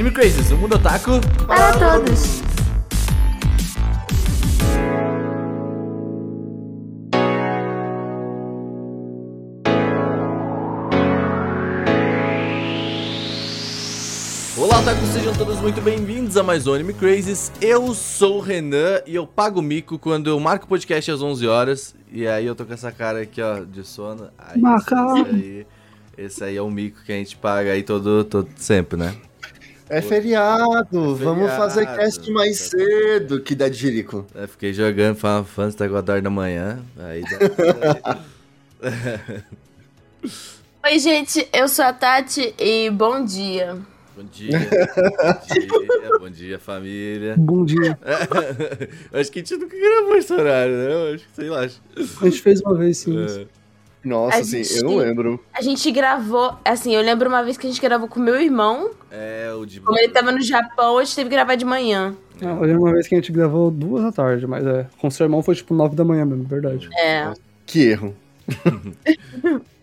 Anime Crazes, o mundo otaku Para todos. Olá, otaku, sejam todos muito bem-vindos a mais um Anime Crazes. Eu sou o Renan e eu pago mico quando eu marco o podcast às 11 horas. E aí eu tô com essa cara aqui, ó, de sono. Aí, Macau. Esse aí, esse aí é o mico que a gente paga aí todo, todo sempre, né? É feriado, vamos fazer feriado, cast mais cedo que dá de Jerico. Eu fiquei jogando Final Fantasy até 4 horas da manhã. Aí dá... Oi, gente, eu sou a Tati e bom dia. Bom dia, bom dia, bom dia, família. Bom dia. acho que a gente nunca gravou esse horário, né? Acho que sei lá. A gente fez uma vez sim. É. Nossa, A assim, gente- eu não lembro. A gente gravou, assim, eu lembro uma vez que a gente gravou com meu irmão. É, o de. Como ele tava no Japão, a gente teve que gravar de manhã. Não, eu lembro uma vez que a gente gravou duas da tarde, mas é. Com seu irmão foi tipo nove da manhã mesmo, verdade. É. Que erro.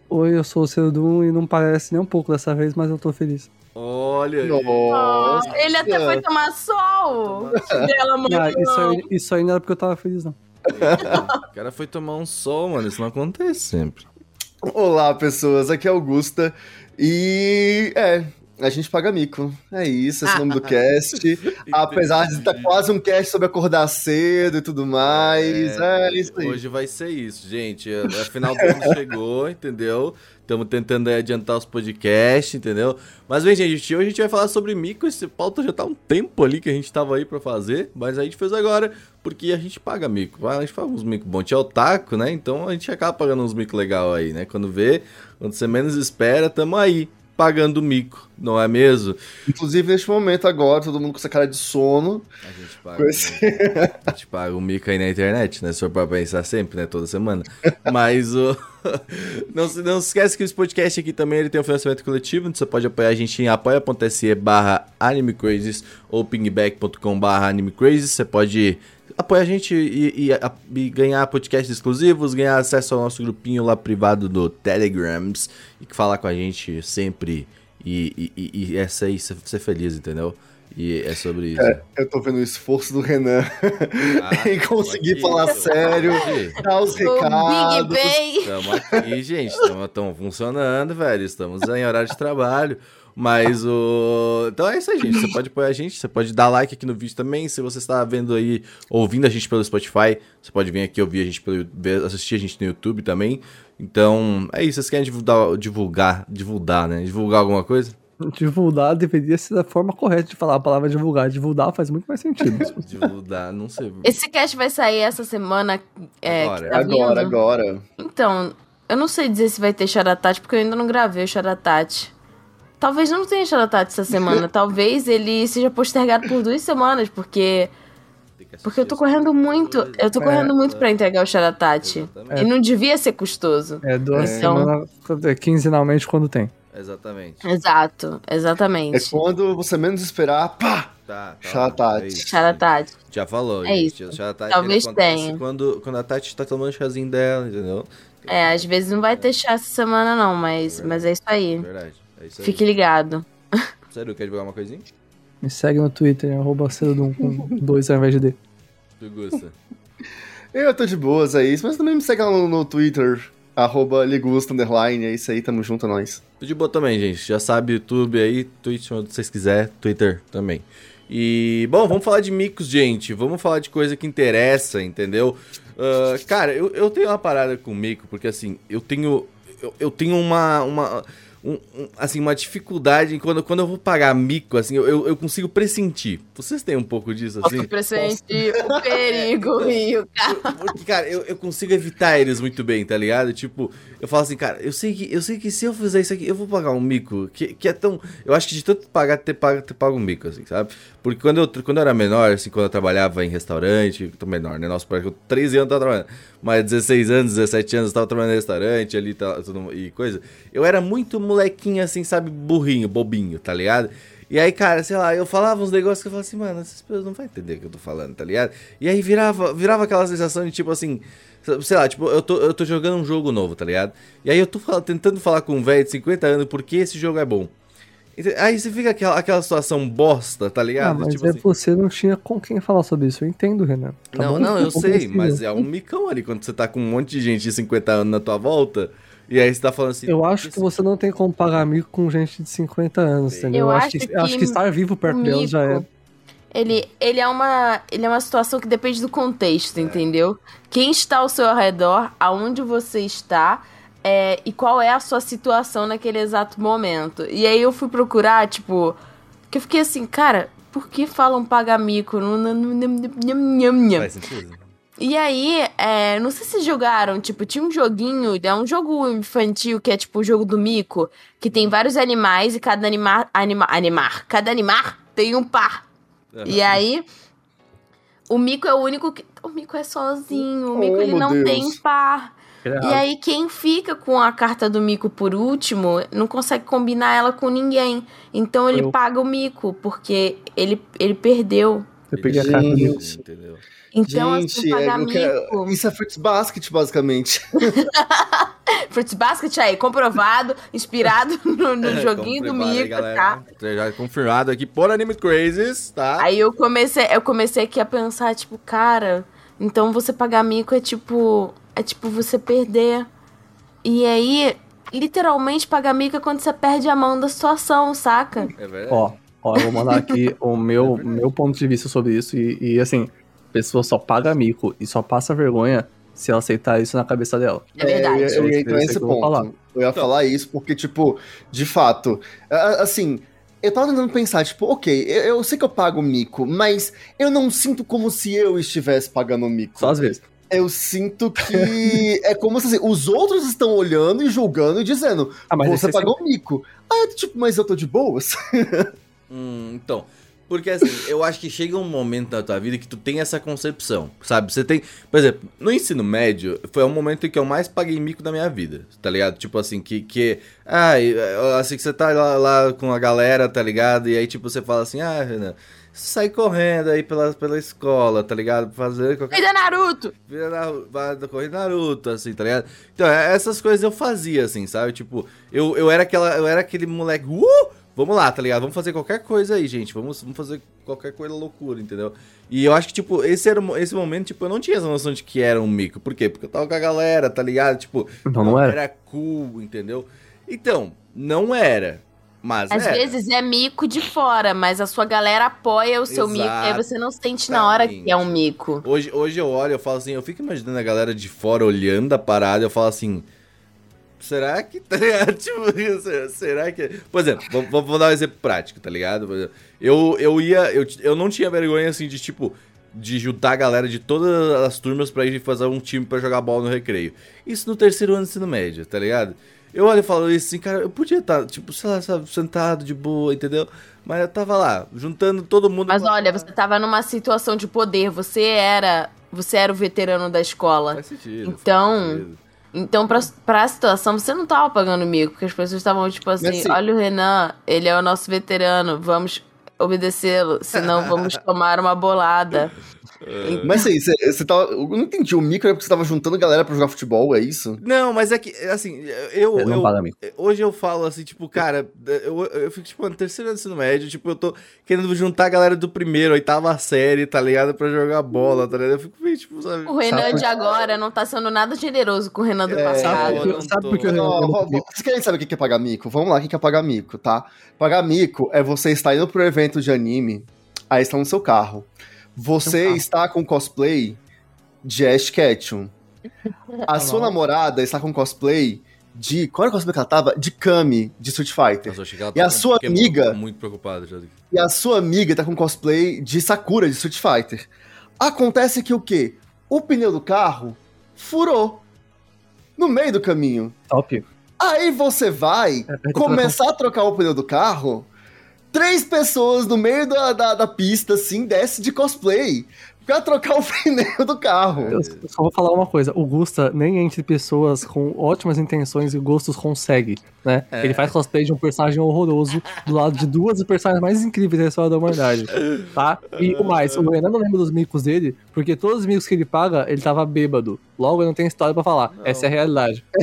Oi, eu sou o Cedum e não parece nem um pouco dessa vez, mas eu tô feliz. Olha aí. Nossa. ele até foi tomar sol. Dela, Ah, mano. isso, aí, isso aí não era porque eu tava feliz, não. O cara foi tomar um sol, mano. Isso não acontece sempre. Olá, pessoas, aqui é Augusta. E é, a gente paga mico. É isso, esse é o nome do cast. Apesar de estar quase um cast sobre acordar cedo e tudo mais. É, isso aí. Hoje vai ser isso, gente. Afinal, do ano chegou, entendeu? Estamos tentando adiantar os podcasts, entendeu? Mas bem, gente, hoje a gente vai falar sobre mico. Esse pauta já tá um tempo ali que a gente tava aí pra fazer, mas a gente fez agora porque a gente paga mico. A gente faz uns mico bom. Tinha o taco, né? Então a gente acaba pagando uns mico legal aí, né? Quando vê, quando você menos espera, tamo aí pagando mico, não é mesmo? Inclusive, neste momento agora, todo mundo com essa cara de sono. A gente paga. Esse- A gente paga o mico aí na internet, né? Se for pra pensar sempre, né? Toda semana. Mas o. não, se- não se esquece que esse podcast aqui também ele tem um financiamento coletivo. Então você pode apoiar a gente em apoia.se barra animecrazes ou pingback.com barra animecrazes. Você pode apoiar a gente e, e- a- e ganhar podcasts exclusivos, ganhar acesso ao nosso grupinho lá privado do Telegrams e falar com a gente sempre. E, e, e, e essa aí, ser, ser feliz, entendeu? E é sobre isso. É, eu tô vendo o esforço do Renan Ah, em conseguir aqui, falar sério, aqui. dar os O Big recados. Bang. Estamos aqui, gente. Estamos funcionando, velho. Estamos em horário de trabalho. Mas o. Então é isso aí, gente. Você pode apoiar a gente, você pode dar like aqui no vídeo também. Se você está vendo aí, ouvindo a gente pelo Spotify, você pode vir aqui ouvir a gente pelo. assistir a gente no YouTube também. Então, é isso. Vocês querem divulgar, divulgar, divulgar, né? Divulgar alguma coisa? Divulgar deveria ser a forma correta de falar a palavra divulgar. Divulgar faz muito mais sentido. Divulgar, não sei. Esse cast vai sair essa semana. É, Agora. tá Agora, agora. Então, eu não sei dizer se vai ter Charatati, porque eu ainda não gravei o Charatati. Talvez não tenha Charatati essa semana. Talvez ele seja postergado por duas semanas, porque. Porque eu tô correndo muito. Eu tô correndo muito pra entregar o Charatati. Exatamente. E não devia ser custoso. É duas Então- semanas, é, quinzenalmente quando tem. Exatamente. Exato, É exatamente. quando você menos esperar, pá! Tá, tá. Charatati. é. Já falou, É gente. isso. Talvez ele tenha. Quando, quando a Tati tá tomando o chazinho dela, entendeu? É, às vezes não vai ter chá essa semana, não, mas, mas é isso aí. Verdade. É isso aí. Fique ligado. Sério, quer divulgar uma coisinha? Me segue no Twitter, arroba Cedum com dois ao invés de D. Tu gosta? Eu tô de boas, é isso. Mas também me segue lá no, no Twitter, arroba Ligusta, underline, é isso aí, tamo junto, é nóis. Tô de boa também, gente. Já sabe, YouTube aí, Twitch, onde vocês quiserem, Twitter também. E, bom, vamos falar de micos, gente. Vamos falar de coisa que interessa, entendeu? Ah, cara, eu, eu tenho uma parada com mico, porque assim, eu tenho. Eu, eu tenho uma. uma um- um- assim, uma dificuldade quando, quando eu vou pagar mico, assim, eu, eu, consigo pressentir. Vocês têm um pouco disso, assim? Posso pressentir o perigo, Rio. Porque, cara, eu, eu consigo evitar eles muito bem, tá ligado? Tipo, eu falo assim, cara, eu sei que, eu sei que se eu fizer isso aqui, eu vou pagar um mico, que, que é tão. Eu acho que de tanto pagar, ter pago, ter pago um mico, assim, sabe? Porque quando eu, quando eu era menor, assim, quando eu trabalhava em restaurante, eu tô menor, né? Que eu 13 anos eu tava trabalhando. Mas 16 anos, 17 anos, eu tava trabalhando em restaurante ali tudo, e coisa. Eu era muito molequinho, assim, sabe? Burrinho, bobinho, tá ligado? E aí, cara, sei lá, eu falava uns negócios que eu falava assim, mano, essas pessoas não vão entender o que eu tô falando, tá ligado? E aí virava, virava aquela sensação de tipo assim, sei lá, tipo, eu tô, eu tô jogando um jogo novo, tá ligado? E aí eu tô fal- tentando falar com um velho de 50 anos porque esse jogo é bom. Aí você fica aquela, aquela situação bosta, tá Ah, ligado? mas tipo é assim, você não tinha com quem falar sobre isso. Eu entendo, Renan. Tá não, bom? não, eu sei, Compreensível. mas é um micão ali quando você tá com um monte de gente de 50 anos na tua volta. E aí você tá falando assim. Eu acho que você não tem como pagar amigo com gente de 50 anos, entendeu? Eu Eu acho que, que acho que estar vivo perto o delas já é. mico, Ele, ele, é uma, ele é uma situação que depende do É. contexto, entendeu? Quem está ao seu redor, aonde você está é, e qual é a sua situação naquele exato momento. E aí eu fui procurar, tipo, que eu fiquei assim, cara, por que falam pagar mico? Não- não- não- não- não- não- não. Faz sentido. E aí, é, não sei se jogaram, tipo, tinha um joguinho, é um jogo infantil que é tipo o jogo do mico, que tem vários animais e cada animar, anima, animar, cada animar tem um par. E aí, o mico é o único que, o mico é sozinho, o mico Oh, ele não Deus. tem par. E aí, quem fica com a carta do mico por último, não consegue combinar ela com ninguém. Então ele Eu. paga o mico, porque ele, ele perdeu. Eu peguei a carta dele. Gente. Entendeu? Então, Gente, assim, é, pagar eu quero- mico. isso é Fruits Basket, basicamente. Fruits Basket aí, comprovado, inspirado no, no É, joguinho do mico, tá? Já é confirmado aqui por Anime Crazes, tá? Aí eu comecei, eu comecei aqui a pensar, tipo, cara, então você pagar mico é tipo, é tipo você perder. E aí, literalmente pagar mico é quando você perde a mão da situação, saca? É verdade. Ó, ó, eu vou mandar aqui o meu, meu ponto de vista sobre isso. E, e, assim, a pessoa só paga mico e só passa vergonha se ela aceitar isso na cabeça dela. É verdade. eu, ia- eu ia entrar Eu sei nesse ponto. falar. Eu ia falar isso porque, tipo, de fato, assim, eu tava tentando pensar, tipo, ok, eu, eu sei que eu pago mico, mas eu não sinto como se eu estivesse pagando mico. Só às vezes. Eu sinto que é como se assim, os outros estão olhando e julgando e dizendo, Ah, mas você é pagou mico. Aí eu tô tipo, mas eu tô de boas. Hum, então, porque assim, eu acho que chega um momento na tua vida que tu tem essa concepção, sabe? Você tem, por exemplo, no ensino médio, foi o momento em que eu mais paguei mico da minha vida, tá ligado? Tipo assim, que, que ai, assim que você tá lá, lá com a galera, tá ligado? E aí tipo você fala assim, ah, Renan, sai correndo aí pela, pela escola, tá ligado? Fazer qualquer Vida Naruto! Vira na, vai da corrida Naruto, assim, tá ligado? Então, é- essas coisas eu fazia, assim, sabe? Tipo, eu, eu era aquela, eu era aquele moleque, uh! Vamos lá, tá ligado? Vamos fazer qualquer coisa aí, gente. Vamos, vamos fazer qualquer coisa loucura, entendeu? E eu acho que, tipo, esse, era, esse momento, tipo, eu não tinha essa noção de que era um mico. Por quê? Porque eu tava com a galera, tá ligado? Tipo, Então não era. era cool, entendeu? Então, não era. Mas Às era. vezes é mico de fora, mas a sua galera apoia o seu mico, e aí você não sente na hora que é um mico. Hoje, hoje eu olho, eu falo assim, eu fico imaginando a galera de fora olhando a parada, eu falo assim. Será que. Tá ligado? Tipo, será- que. Por exemplo, vou, vou- vou dar um exemplo prático, tá ligado? Exemplo, Eu, eu ia. Eu, eu não tinha vergonha assim de tipo. De juntar a galera de todas as turmas pra ir fazer um time pra jogar bola no recreio. Isso no terceiro ano do ensino médio, tá ligado? Eu olho e falo isso assim, cara, eu podia estar, tipo, sei lá, sabe, sentado de boa, entendeu? Mas eu tava lá, juntando todo mundo. Mas pra- olha, você tava numa situação de poder, você era, você era o veterano da escola. Faz sentido. Então, faz sentido. Então, pra, pra situação, você não tava pagando mico, porque as pessoas estavam tipo assim, assim- olha o Renan, ele é o nosso veterano, vamos obedecê-lo, senão vamos tomar uma bolada. Mas assim, você, você tava. Eu não entendi. O mico era porque você tava juntando galera pra jogar futebol, é isso? Não, mas é que, assim, eu. Eu- paga mico. Hoje eu falo assim, tipo, cara, eu, eu fico, tipo, no terceiro ano do ensino médio, tipo, eu tô querendo juntar a galera do primeiro, oitava série, tá ligado? Pra jogar bola, tá ligado? Eu fico meio, tipo, sabe? O Renan Sabe- de agora não tá sendo nada generoso com o Renan do É, passado. Sabe eu por que- não sabe tô- por que eu Não, não vo- vo- vocês querem saber o que é pagar mico? Vamos lá, o que é pagar mico, tá? Pagar mico é você estar indo pro evento de anime, aí está no seu carro. Você carro. está com cosplay de Ash Ketchum. A sua namorada está com cosplay de. Qual era o cosplay que ela tava? De Kami, de Street Fighter. Nossa, eu E a sua amiga? Muito, muito preocupada já. E a sua amiga tá com cosplay de Sakura, de Street Fighter. Acontece que o quê? O pneu do carro furou. No meio do caminho. Top. Aí você vai É, começar a trocar o pneu do carro, três pessoas no meio da, da, da pista, assim, desce de cosplay pra trocar o pneu do carro. Eu só vou falar uma coisa, o Gusta, nem entre pessoas com ótimas intenções e gostos consegue, né? É. Ele faz cosplay de um personagem horroroso do lado de duas personagens mais incríveis da história da humanidade, tá? E o mais, o Renan não lembra dos micos dele, porque todos os micos que ele paga, ele tava bêbado. Logo, eu não tenho história pra falar. Essa é a realidade.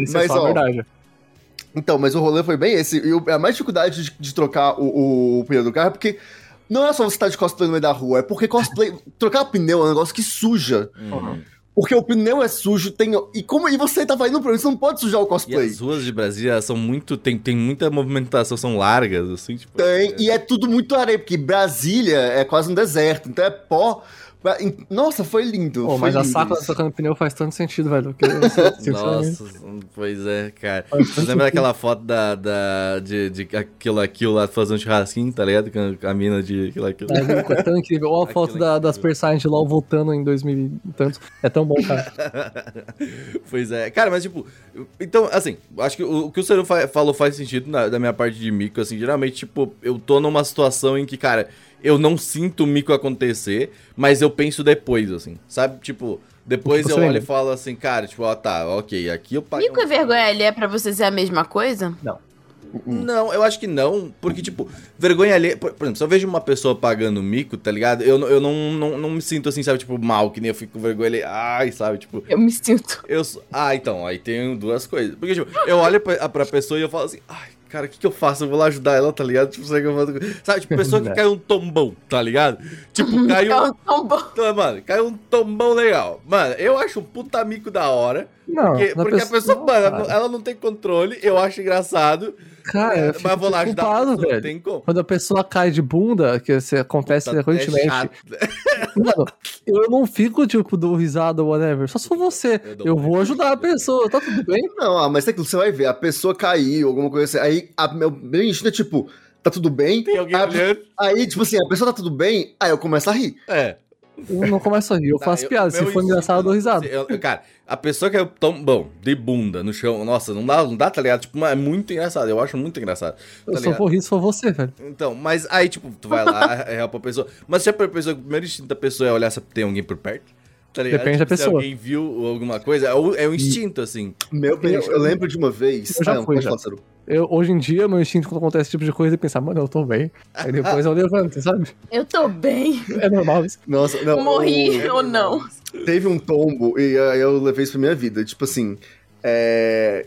Essa é Mas, só a ó, verdade. Então, mas o rolê foi bem esse. E a mais dificuldade de, de trocar o, o pneu do carro é porque não é só você estar de cosplay no meio da rua, é porque cosplay. trocar pneu é um negócio que suja. Uhum. Porque o pneu é sujo, tem. E como e você tava indo pra isso, você não pode sujar o E cosplay. as ruas de Brasília são muito. Tem, tem muita movimentação, são largas, assim, tipo. Tem, e é tudo muito areia, porque Brasília é quase um deserto, então é pó. Nossa, foi lindo. Pô, foi mas a lindo saca isso. trocando pneu faz tanto sentido, velho. que eu- Nossa, pois é, cara. Você lembra daquela foto da, da, de, de aquilo, aquilo lá fazendo churrasquinho, tá ligado? Com a- com a mina de aquilo, aquilo. É, é tão incrível. Olha a foto Aquilo é da, das de LOL voltando em 2000 e tantos. É tão bom, cara. pois é. Cara, mas tipo, então, assim, acho que o, o que o Seru fa- falou faz sentido na- da minha parte de mico, assim, geralmente, tipo, eu tô numa situação em que, cara, eu não sinto o mico acontecer, mas eu penso depois, assim, sabe? Tipo, depois eu olho lembra? e falo assim, cara, tipo, ó, tá, ok, aqui eu pago. Mico e vergonha ali é pra você ser a mesma coisa? Não, eu acho que não, porque, tipo, vergonha alheia. Por, por exemplo, se eu vejo uma pessoa pagando mico, tá ligado? Eu, não- eu não, não, não me sinto assim, sabe, tipo, mal, que nem eu fico com vergonha alheia. Ai, sabe, tipo. Eu me sinto. Eu Ah, então, aí tem duas coisas. Porque, tipo, eu olho pra, pra pessoa e eu falo assim, ai, cara, o que, que eu faço? Eu vou lá ajudar ela, tá ligado? Tipo, sabe, que eu faço- sabe, tipo, pessoa que caiu um tombão, tá ligado? Tipo, caiu. É um bom. Então, mano, caiu um tombão legal. Mano, eu acho um puta mico da hora. Não, Porque, porque a pessoa, não, mano, ela cara. não- ela não tem controle, eu acho engraçado. Cara, É, eu fico mas vou lá ajudar a preocupado, pessoa, velho. tem como. Quando a pessoa cai de bunda, que isso acontece frequentemente. até chato. Mano, eu não fico, tipo, dou risada ou whatever. Só se for você. Eu Eu vou ajudar a pessoa, tá tudo bem? Não, ah, mas é que você vai ver, a pessoa caiu, alguma coisa assim. Aí, a, meu, meu instinto é tipo, tá tudo bem? Tem alguém aí, a- olhando. aí, tipo assim, a pessoa tá tudo bem, aí eu começo a rir. É. Eu não começo a rir, eu Tá, faço eu- piada. Se for engraçado, eu dou risada. eu- cara, a pessoa que é tão bom, de bunda no chão, nossa, não dá, não dá, tá ligado? Tipo, é muito engraçado, eu acho muito engraçado. Eu tá só ligado? vou rir se for você, velho. Então, mas aí, tipo, tu vai lá, é pra pessoa. Mas se a pessoa, o primeiro instinto da pessoa é olhar se tem alguém por perto. Tá ligado? Depende da Tipo, Se pessoa. alguém viu alguma coisa, é o, é o instinto, assim. Meu Deus, eu lembro de uma vez. Eu já Ah, não, fui, já. Eu, hoje em dia, meu instinto quando acontece esse tipo de coisa é pensar, mano, eu tô bem. Aí depois eu levanto, sabe? Eu tô bem. É normal isso. Nossa, não. Morri o- ou não. Teve um tombo e aí eu levei isso pra minha vida. Tipo assim, é.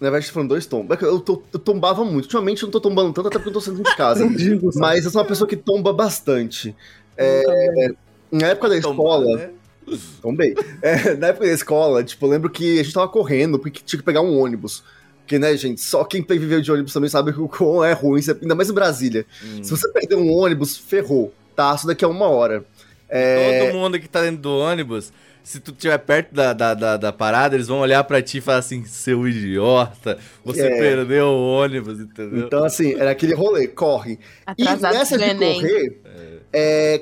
Na verdade, foram dois tombos. É Eu, to- eu tombava muito. Ultimamente eu não tô tombando tanto, até porque eu tô saindo de casa. Digo? Mas eu sou uma pessoa que tomba bastante. É, na época da escola. Tombada, né? Tombei. É, na época da escola, tipo, eu lembro que a gente tava correndo porque tinha que pegar um ônibus. Porque, né, gente, só quem viveu de ônibus também sabe que o quão é ruim, ainda mais em Brasília. Hum. Se você perder um ônibus, ferrou, tá? Isso daqui a uma hora. É, Todo mundo que tá dentro do ônibus, se tu estiver perto da, da, da, da parada, eles vão olhar pra ti e falar assim, seu idiota, você É. perdeu o ônibus, entendeu? Então, assim, era aquele rolê, corre. E Atrasados nessa de correr, é,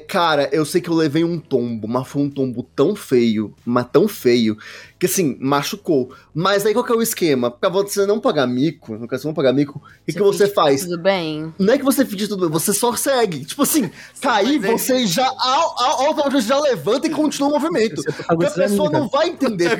cara, eu sei que eu levei um tombo, mas foi um tombo tão feio, mas tão feio, que assim, machucou. Mas aí qual que é o esquema? Pra você não pagar mico, no caso, você não pagar mico, o que, que você faz? Tudo bem? Não é que você finge tudo bem, você só segue. Tipo assim, cair, faz você já au- au- automaticamente já levanta e continua o movimento. É Porque a pessoa não vai entender.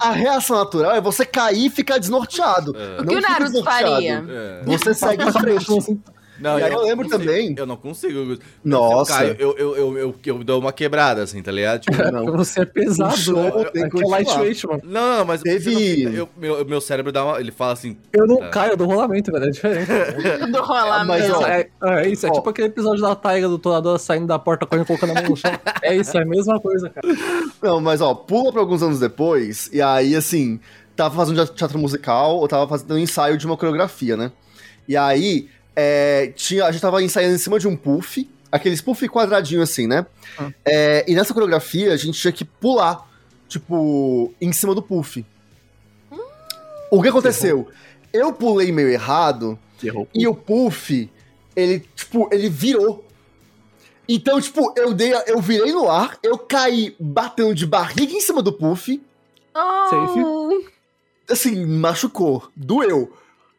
a, a reação natural é você cair e ficar desnorteado. É. O que o fica Naruto desnorteado. faria? É. Você segue em frente. Não, E aí eu não lembro consigo, também- Eu não consigo. Nossa. Se eu, caio, eu, eu, eu, eu, eu dou uma quebrada, assim, tá ligado? Tipo, Não. Você é pesado, O show né? tem que é lightweight, mano. não, não, mas Teve- eu não- eu- meu, meu cérebro dá uma. Ele fala assim. Eu não Tá. caio, eu dou rolamento, velho. É diferente. Do rolamento. mas, ó, É, é isso, é Ó. tipo aquele episódio da Taiga do Torador saindo da porta, correndo, colocando a mão no chão. É isso, é a mesma coisa, cara. Não, mas ó, pula pra alguns anos depois, e aí, assim, tava fazendo teatro musical, ou tava fazendo um ensaio de uma coreografia, né? E aí, é, tinha, a gente tava ensaiando em cima de um puff, aqueles puff quadradinho assim, né? Ah. É, e nessa coreografia a gente tinha que pular, tipo, em cima do puff. O que aconteceu? Eu pulei meio errado, Errou. e o Puff, ele, tipo, ele virou. Então, tipo, eu dei, eu virei no ar, eu caí batendo de barriga em cima do Puff, Oh, assim, machucou, doeu.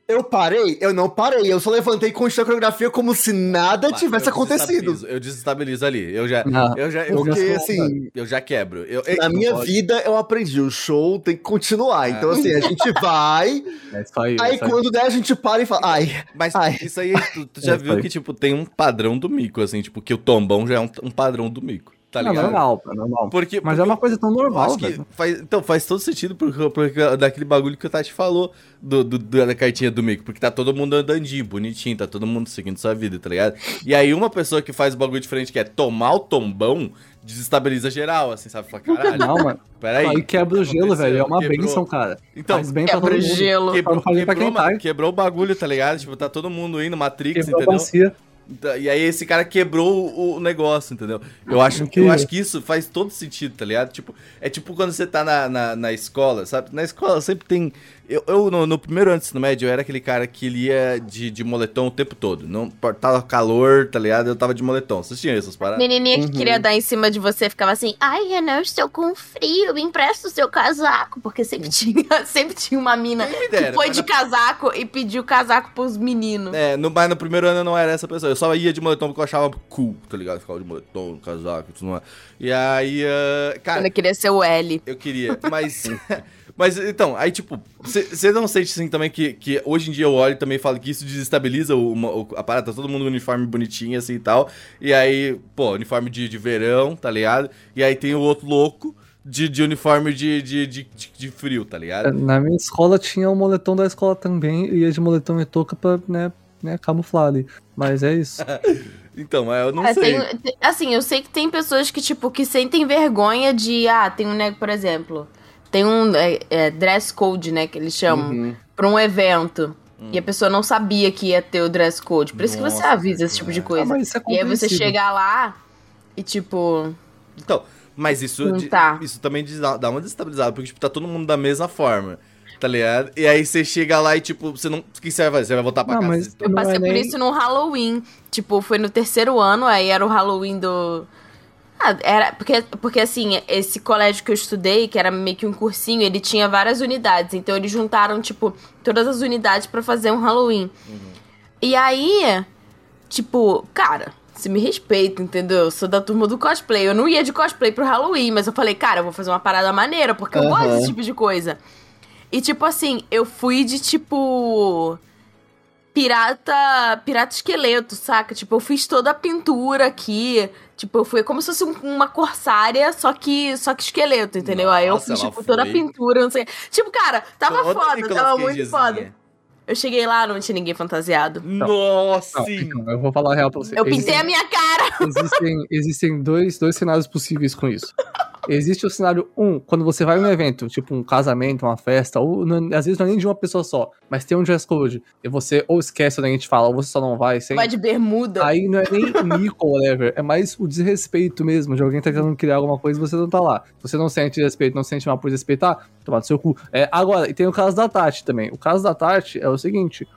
Eu parei? Eu não parei, eu só levantei e continuei a coreografia como se nada "Pá, tivesse eu acontecido. Eu desestabilizo ali. Eu já. Ah, eu já. Eu, Porque, já assim, eu já quebro. Eu, na minha pode- vida eu aprendi, o show tem que continuar. Então, assim, a gente vai, É isso aí. aí é quando der a gente para e fala, ai, Mas Ai. isso aí, tu, tu já É, viu que, tipo, tem um padrão do mico, assim, tipo, que o tombão já é um, um padrão do mico. Tá Não, ligado? normal, é normal. Porque, Mas porque é uma coisa tão normal, acho que velho. faz, então, faz todo sentido porque, porque daquele bagulho que o Tati falou do, do- da cartinha do Mico. Porque tá todo mundo andandinho, bonitinho, tá todo mundo seguindo sua vida, tá ligado? E aí uma pessoa que faz o bagulho diferente, que é tomar o tombão, desestabiliza geral, assim, sabe? Fala, caralho, Não, mano. peraí. Aí quebra o gelo, velho. É uma Quebrou. benção, cara. Então, Faz bem Quebra o gelo. Quebrou, quebrou, uma- tá. quebrou o bagulho, tá ligado? Tipo, tá todo mundo indo, Matrix, Quebrou a entendeu? bacia. E aí esse cara quebrou o, negócio, entendeu? Eu acho, Que- eu acho que isso faz todo sentido, tá ligado? Tipo, é tipo quando você tá na, na, na escola, sabe? Na escola sempre tem. Eu, eu, no, no primeiro ano do ensino médio, eu era aquele cara que ele ia de, de moletom o tempo todo. Não tava calor, tá ligado? Eu tava de moletom. Vocês tinham essas paradas? Menininha que Uhum. queria dar em cima de você ficava assim, ai, Renan, eu estou com frio, me empresta o seu casaco. Porque sempre tinha, sempre tinha uma mina me que dera, foi de na- casaco e pediu casaco pros meninos. É, no, mas no primeiro ano eu não era essa pessoa. Eu só ia de moletom porque eu achava cool, tá ligado? Ficava de moletom, casaco e tudo mais. E aí, ah, cara, Ela queria ser o L. Eu queria, mas. mas então, aí tipo, você não sente assim também que, que hoje em dia eu olho e também falo que isso desestabiliza o, o- a parada, tá todo mundo no uniforme bonitinho assim e tal. E aí, pô, uniforme de, de verão, tá ligado? E aí tem o outro louco de, de uniforme de, de, de, de- de frio, tá ligado? Na minha escola tinha o moletom da escola também. E ia de moletom e touca pra, né, né, camuflar ali. Mas é isso. Então, é, eu não É, sei. tem- assim, eu sei que tem pessoas que, tipo, que sentem vergonha de. Ah, tem um nego, por exemplo. Tem um é, é, dress code, né, que eles chamam, Uhum. pra um evento. E a pessoa não sabia que ia ter o dress code. Por isso que você Nossa, avisa esse tipo de Ah, coisa. mas isso é e aí você compreensível. chega lá e, tipo. Então, mas isso, tá. isso também diz- dá uma desestabilizada, porque tipo, tá todo mundo da mesma forma. Tá ligado? E aí você chega lá e, tipo, você não. O que você vai fazer? Você vai voltar pra Não, casa? mas- Eu passei por nem- isso no Halloween. Tipo, foi no terceiro ano, aí era o Halloween do. Ah, era. Porque, porque assim, esse colégio que eu estudei, que era meio que um cursinho, ele tinha várias unidades. Então eles juntaram, tipo, todas as unidades pra fazer um Halloween. E aí, tipo, cara. Se me respeita, entendeu? Eu sou da turma do cosplay. Eu não ia de cosplay pro Halloween, mas eu falei, cara, eu vou fazer uma parada maneira, porque eu gosto desse tipo de coisa. E, tipo assim, eu fui de, tipo pirata pirata esqueleto, saca? Tipo, eu fiz toda a pintura aqui. Tipo, eu fui como se fosse um- uma corsária, só que só que esqueleto, entendeu? Aí eu Nossa, fiz, tipo, toda a foi. pintura, não sei. Tipo, cara, tava Toda foda, tava muito foda. Eu cheguei lá, não tinha ninguém fantasiado. Nossa, Não, então, eu vou falar a real pra você. Eu pintei Existem- a minha cara. Existem, existem dois, dois cenários possíveis com isso. Existe o cenário um, quando você vai num evento, tipo um casamento, uma festa, ou não- às vezes não é nem de uma pessoa só, mas tem um dress code, e você ou esquece quando a gente fala, ou você só não vai, sem. Vai de bermuda. Aí não é nem mico whatever, é mais o desrespeito mesmo, de alguém tá tentando criar alguma coisa e você não tá lá. Você não sente respeito, não sente mal por respeitar, tomar do seu cu. É, agora, e tem o caso da Tati também. O caso da Tati é o seguinte: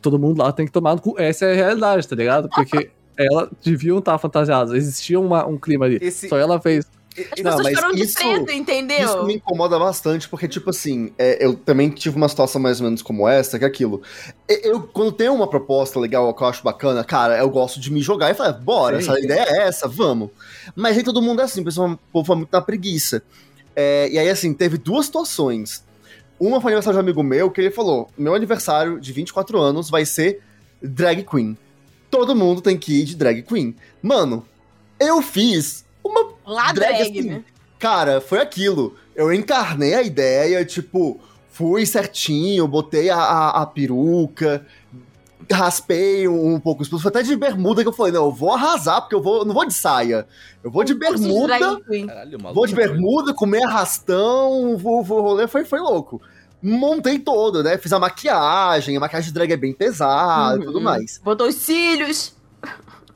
todo mundo lá tem que tomar no cu. Essa é a realidade, tá ligado? Porque ela deviam estar fantasiadas, existia uma, um clima ali. Esse- Só ela fez. As Não, pessoas foram de isso- preto, entendeu? Isso me incomoda bastante, porque, tipo assim, é, eu também tive uma situação mais ou menos como essa, que é aquilo. Eu, quando tem uma proposta legal que eu acho bacana, cara, eu gosto de me jogar e falar, bora, Sim. essa ideia é essa, vamos. Mas nem todo mundo é assim, o pessoal- o povo é muito na preguiça. É, e aí, assim, teve duas situações. Uma foi aniversário de um amigo meu, que ele falou: meu aniversário de 24 anos vai ser drag queen. Todo mundo tem que ir de drag queen. Mano, eu fiz uma Lá drag, drag, assim, né? Cara, foi aquilo. Eu encarnei a ideia, tipo, fui certinho, botei a, a, a peruca, raspei um, um pouco os pelos. Foi até de bermuda que eu falei, não, eu vou arrasar, porque eu vou, não vou de saia. Eu vou de bermuda. Caralho, vou de bermuda, comer arrastão, vou, vou rolê, foi, foi louco. Montei todo, né? Fiz a maquiagem, a maquiagem de drag é bem pesada e Uhum. tudo mais. Botou os cílios.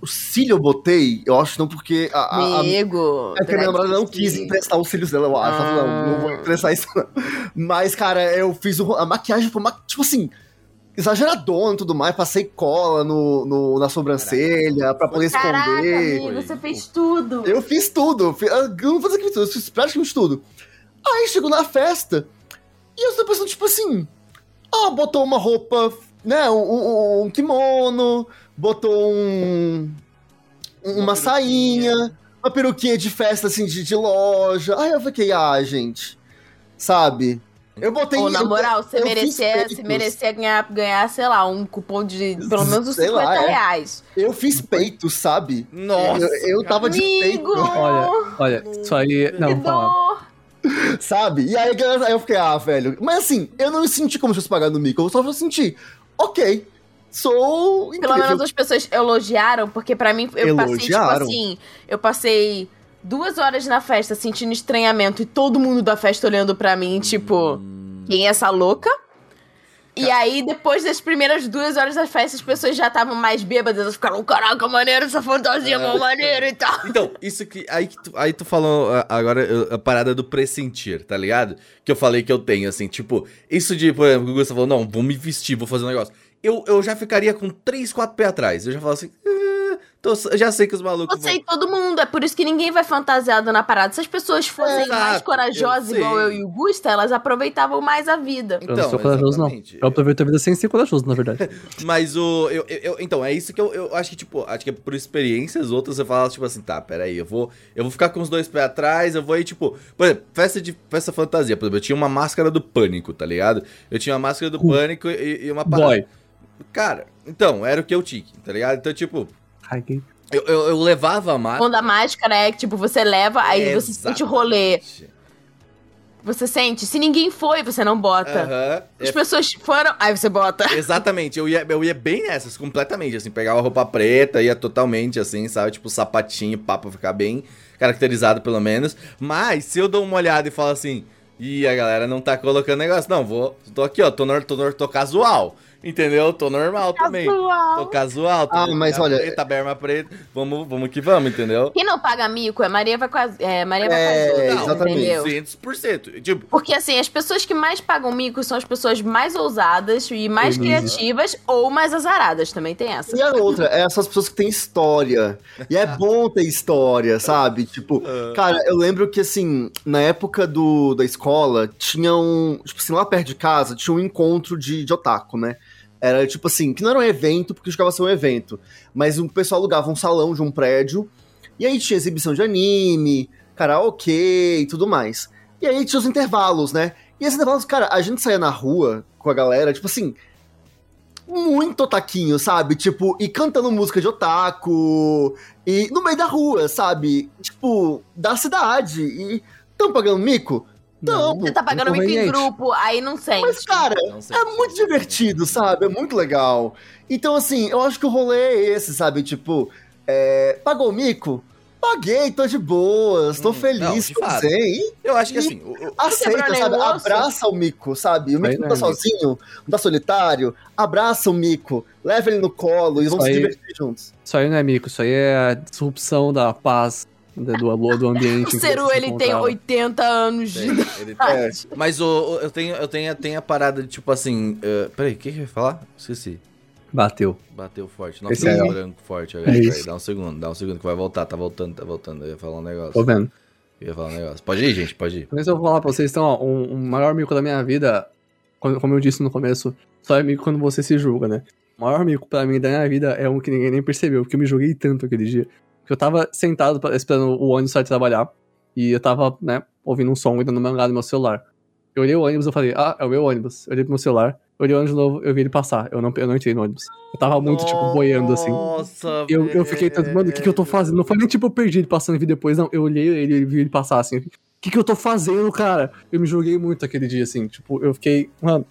O cílio eu botei, eu acho não porque a, a, a, Amigo. É que a minha namorada não quis emprestar os cílios dela, eu acho. Ela falou, não, não vou Ah. emprestar isso, não. Mas, cara, eu fiz o- a maquiagem, foi uma, tipo assim, exageradona e tudo mais. Passei cola no, no- na sobrancelha pra poder Caraca, esconder. amigo, você fez tudo. Eu fiz tudo. Eu fiz- eu não vou dizer que fiz tudo, eu fiz praticamente tudo. Aí chegou na festa e eu tô pensando, tipo assim, ah, botou uma roupa, né, um, um- um kimono, botou um, uma sainha, uma peruquinha de festa, assim, de, de loja. Aí eu fiquei, ah, gente, sabe? Eu botei... Ou, na moral, você merecia, merecia ganhar, ganhar, sei lá, um cupom de pelo menos uns Sei 50 lá, é. reais. Eu fiz peito, sabe? Nossa, Eu, eu tava de peito. Amigo! Olha, olha, isso aí. Não, fala. Sabe? E aí, galera, aí eu fiquei, ah, velho. Mas assim, eu não me senti como se fosse pagar no mico. Eu só senti, ok, sou Pelo incrível. menos as pessoas elogiaram, porque pra mim, eu passei, tipo Elogiaram. assim, eu passei duas horas na festa sentindo estranhamento e todo mundo da festa olhando pra mim, tipo, quem é essa louca? E aí, depois das primeiras duas horas da festa, as pessoas já estavam mais bêbadas, elas ficaram, caraca, maneiro, essa fantasia, mó maneiro e tal. Então, isso que. Aí, que tu, aí tu falou ah, agora eu- a parada do pressentir, tá ligado? Que eu falei que eu tenho, assim, tipo, isso de, por exemplo, o Gustavo falou, não, vou me vestir, vou fazer um negócio. Eu, eu já ficaria com 3, 4 pés atrás. Eu já falo assim, "Ah, tô- eu já sei que os malucos Você e todo mundo, é por isso que ninguém vai fantasiado na parada. Se as pessoas fossem Exato, mais corajosas, eu igual sei. eu e o Gusta, elas aproveitavam mais a vida. Eu não sou corajoso, não. Eu aproveito a vida sem ser corajoso, na verdade. Mas o. Eu, eu- eu- então, é isso que eu, eu acho que, tipo, acho que é por experiências outras você fala, tipo assim, tá, peraí, eu vou. Eu vou ficar com os dois pés atrás, eu vou ir, tipo. Por exemplo, festa de festa fantasia, por exemplo, eu tinha uma máscara do pânico, tá ligado? Eu tinha uma máscara do Uh. pânico e, e uma parada. Boy. Cara, então, era o que eu tinha, tá ligado? Então, tipo, Caguei. eu, eu, eu levava a máscara. Quando a máscara é que, tipo, você leva, aí você sente o rolê. Exatamente. Você sente. Se ninguém foi, você não bota. Aham. As É pessoas foram, aí você bota. Exatamente, eu ia, eu ia bem nessas, completamente, assim, pegava roupa preta, ia totalmente assim, sabe, tipo sapatinho, papo ficar bem caracterizado pelo menos, mas se eu dou uma olhada e falo assim, ih, a galera não tá colocando negócio, não, vou, tô aqui, ó, tô, nor- tô, nor- tô casual, entendeu? Tô normal também, tô Casual. casual, tô Ah, mas olha- preta, berma preta, vamos, vamos que vamos, entendeu? Quem não paga mico é Maria vai com as, é, Maria vai É, com as outras, exatamente. entendeu? 200%, tipo, Porque assim, as pessoas que mais pagam mico são as pessoas mais ousadas e mais Elisa. criativas ou mais azaradas, também tem essa. E a outra, é essas pessoas que têm história. E é bom ter história, sabe? Tipo, cara, eu lembro que, assim, na época do, da escola, tinha um. Tipo assim, lá perto de casa, tinha um encontro de, de otaku, né? Era tipo assim, que não era um evento, porque chegava ser um evento. Mas o pessoal alugava um salão de um prédio. E aí tinha exibição de anime, karaokê e tudo mais. E aí tinha os intervalos, né? E esses intervalos, cara, a gente saía na rua com a galera, tipo assim, muito otaquinho, sabe? Tipo, e cantando música de otaku, e no meio da rua, sabe? Tipo, da cidade. E tão pagando mico? Não. Você tá pagando mico em grupo, aí não sente. Mas, cara, não sei. é muito divertido, sabe? É muito legal. Então, assim, eu acho que o rolê é esse, sabe? Tipo, é, pagou o mico? Paguei, tô de boas, tô Hum, não, feliz, de tô fato. zen. Eu acho que assim, o- o- aceita, sabe? Abraça o mico, sabe? O mico não não tá mico. sozinho, não tá solitário. Abraça o mico, leva ele no colo e vão se divertir juntos. Isso aí não é mico, isso aí é a disrupção da paz do, do, do ambiente. O Ceru, ele tem encontrava. 80 anos de Tem, ele tem. É. Mas o, eu tenho, eu tenho, tenho a parada de tipo assim. eh, peraí, o que que eu ia falar? Esqueci. Bateu. Bateu forte. Nossa, Esse é branco forte agora. É Peraí, dá um segundo, dá um segundo que vai voltar, tá voltando, tá voltando. Eu ia falar um negócio. Tô vendo. Eu ia falar um negócio. Pode ir, gente, pode ir. Mas eu vou falar pra vocês, então, ó, um, um maior mico da minha vida, quando- como eu disse no começo, só é mico quando você se julga, né? O maior mico pra mim da minha vida é um que ninguém nem percebeu, porque eu me joguei tanto aquele dia. Eu tava sentado esperando o ônibus sair de trabalhar, e eu tava, né, ouvindo um som e dando mangá no meu celular. Eu olhei o ônibus e falei, ah, é o meu ônibus. Eu olhei pro meu celular, eu olhei o ônibus de novo, eu vi ele passar. Eu não, eu não entrei no ônibus. Eu tava muito, tipo, boiando assim. Nossa, Eu, eu fiquei tanto, mano, o que, que eu tô fazendo? Não foi nem tipo eu perdi ele passando e vi depois, não. Eu olhei ele e vi ele passar assim. O que, que eu tô fazendo, cara? Eu me joguei muito aquele dia, assim. Tipo, eu fiquei, mano,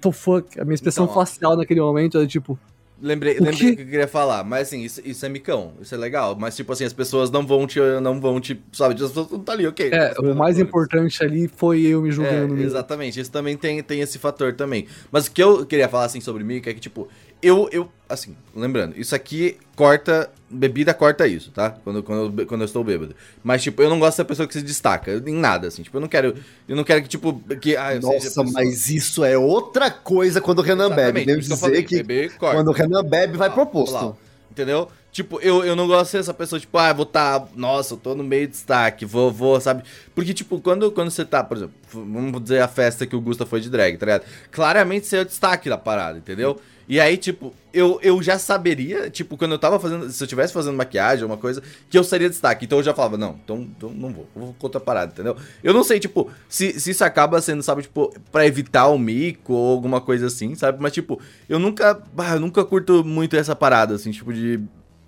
the fuck? A minha expressão Então, facial naquele momento era tipo, Lembrei, O lembrei quê? o que eu queria falar, mas assim, isso, isso é micão, isso é legal, mas tipo assim, as pessoas não vão te, não vão te, sabe, as pessoas não tá ali, ok. é, o mais importante ali foi eu me É, julgando. mesmo. exatamente, isso também tem, tem esse fator também. Mas o que eu queria falar assim sobre mim é que, tipo, eu, eu, assim, lembrando, isso aqui corta, bebida corta isso, tá? Quando, quando, eu, quando eu estou bêbado. Mas, tipo, eu não gosto da pessoa que se destaca, em nada, assim, tipo, eu não quero, eu não quero que, tipo, que, ah, Nossa, mas isso é outra coisa quando o Renan bebe. Exatamente, Devo isso eu dizer falei, que beber corta. quando o Renan bebe, vai proposto. lá, Entendeu? Tipo, eu, eu não gosto de ser essa pessoa, tipo, ah, vou tá. Nossa, eu tô no meio de destaque, vou, vou, sabe? Porque, tipo, quando, quando você tá, por exemplo, vamos dizer a festa que o Gusta foi de drag, tá ligado? Claramente você é o destaque da parada, entendeu? E aí, tipo, eu, eu já saberia, tipo, quando eu tava fazendo. Se eu tivesse fazendo maquiagem, uma coisa, que eu seria destaque. Então eu já falava, não, então, então não vou, vou com outra parada, entendeu? Eu não sei, tipo, se, se isso acaba sendo, sabe, tipo, pra evitar o mico ou alguma coisa assim, sabe? Mas, tipo, eu nunca. Eu nunca curto muito essa parada, assim, tipo, de.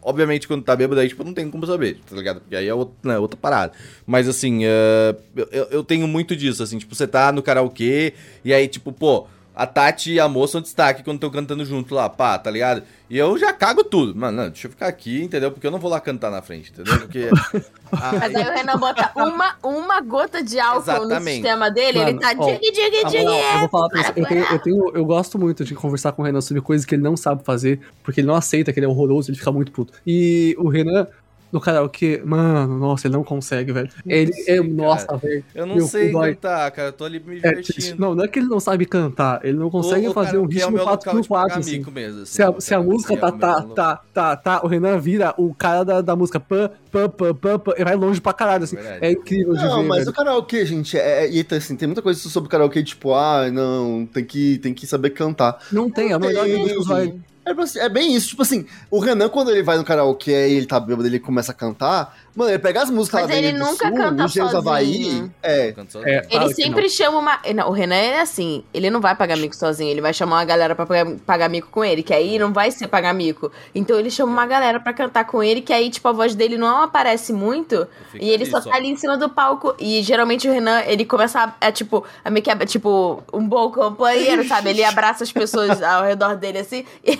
Obviamente, quando tá bêbado aí, tipo, não tem como saber, tá ligado? Porque aí é outra, né, outra parada. Mas, assim, uh, eu, eu tenho muito disso, assim, tipo, você tá no karaokê e aí, tipo, pô, a Tati e a moça são destaque quando estão cantando junto lá, pá, tá ligado? E eu já cago tudo. Mano, não, deixa eu ficar aqui, entendeu? Porque eu não vou lá cantar na frente, entendeu? Porque. Mas aí o Renan bota uma, uma gota de álcool Exatamente. no sistema dele, Mano, ele tá ó, dig, dig, dig. eu vou falar pra você, eu, tenho, eu, tenho- eu gosto muito de conversar com o Renan sobre coisas que ele não sabe fazer, porque ele não aceita que ele é horroroso, ele fica muito puto. E o Renan, no karaokê, mano, nossa, ele não consegue, velho. Ele é, sei, nossa, velho. Eu não Meu sei dói. cantar, cara. Eu tô ali me É divertindo. não, não é que ele não sabe cantar, ele não consegue O- o fazer um é o ritmo meu local de 4x4, pagar assim. mesmo, assim. Se a, O se a música é tá, o tá, tá, tá, tá, o Renan vira o cara da, da música pã, pã, pã, pã, pã, e vai longe pra caralho, assim. Verdade. É incrível de Não, ver, mas velho. o karaokê, gente, é, é, e assim, tem muita coisa sobre karaokê, tipo, ah, não, tem que, tem que saber cantar. Não tem, a melhor vai... É, assim, é bem isso, tipo assim, o Renan, quando ele vai no karaokê e ele tá bêbado, ele começa a cantar, mano, ele pega as músicas Mas lá ele nunca sul, canta sozinho. Havaí, é. É, Ele que sempre chama uma. Não, o Renan é assim, ele não vai pagar mico sozinho, ele vai chamar uma galera pra pagar, pagar mico com ele, que aí não vai ser pagar mico. Então ele chama uma galera pra cantar com ele, que aí, tipo, a voz dele não aparece muito. E ele ali só tá ali em cima do palco. E geralmente o Renan, ele começa a. É tipo, a meio que, é, tipo, um bom companheiro, sabe? Ele abraça as pessoas ao redor dele assim e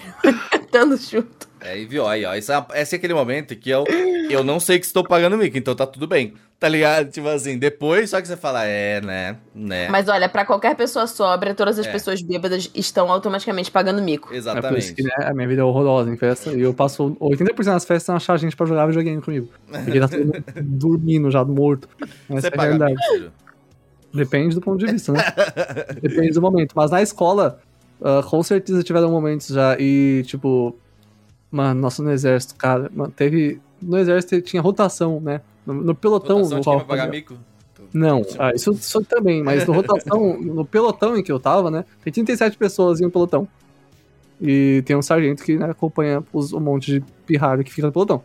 cantando junto. É, e viu, aí, ó. Esse é, esse é aquele momento que eu, eu não sei que estou pagando mico, então tá tudo bem. Tá ligado? Tipo assim, depois só que você fala, é, né, né. Mas olha, pra qualquer pessoa sóbria, todas as É. pessoas bêbadas estão automaticamente pagando mico. É por isso Exatamente. que né, a minha vida é horrorosa em festa. E eu passo 80% das festas a achar gente pra jogar videogame comigo. Porque tá todo mundo dormindo já, morto. Essa Você é paga realidade. mico? Depende do ponto de vista, né? Depende do momento. Mas na escola, ah, com certeza tiveram momentos já. E, tipo, mano, nossa, no exército, cara, mano, teve. No exército tinha rotação, né? No, no pelotão. Votação no qual- pagar mico? Não, ah, isso, isso também, mas no rotação, no pelotão em que eu tava, né? Tem 37 pessoas em um pelotão. E tem um sargento que né, acompanha os, um monte de pirralho que fica no pelotão.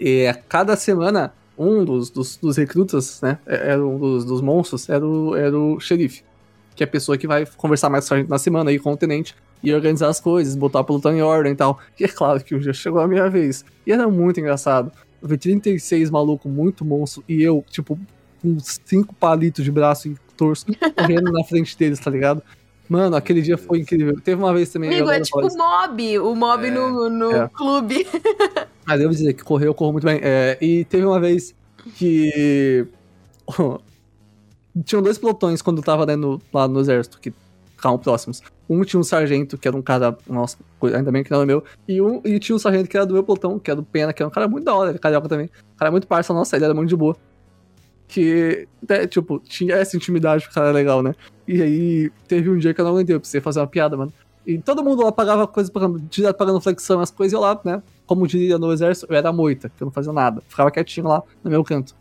E a cada semana, um dos, dos, dos recrutas, né? Era um dos, dos monstros, era o, era o xerife. Que é a pessoa que vai conversar mais com o sargento na semana aí com o tenente e organizar as coisas, botar o pelotão em ordem e tal. E é claro que um dia chegou a minha vez. E era muito engraçado. Eu vi 36 maluco muito monstro e eu, tipo, com cinco palitos de braço e torso correndo na frente deles, tá ligado? Mano, aquele dia foi incrível. Teve uma vez também. Amigo, é tipo o mob, o mob É, no, no é. clube. Mas eu vou dizer que correr eu corro muito bem. É, e teve uma vez que. Tinham dois pelotões quando eu tava né, no- lá no exército, que ficavam próximos. Um tinha um sargento, que era um cara. Nossa, ainda bem que não era meu. E, um, e tinha um sargento que era do meu pelotão, que era do Pena, que era um cara muito da hora, ele é carioca também. Cara muito parça, nossa, ele era muito de boa. Que, é, tipo, tinha essa intimidade, porque o cara era legal, né? E aí, teve um dia que eu não aguentei, eu precisei fazer uma piada, mano. E todo mundo lá pagava coisa, direto pagando flexão, as coisas, e eu lá, né? Como diria no exército, eu era moita, que eu não fazia nada. Ficava quietinho lá no meu canto.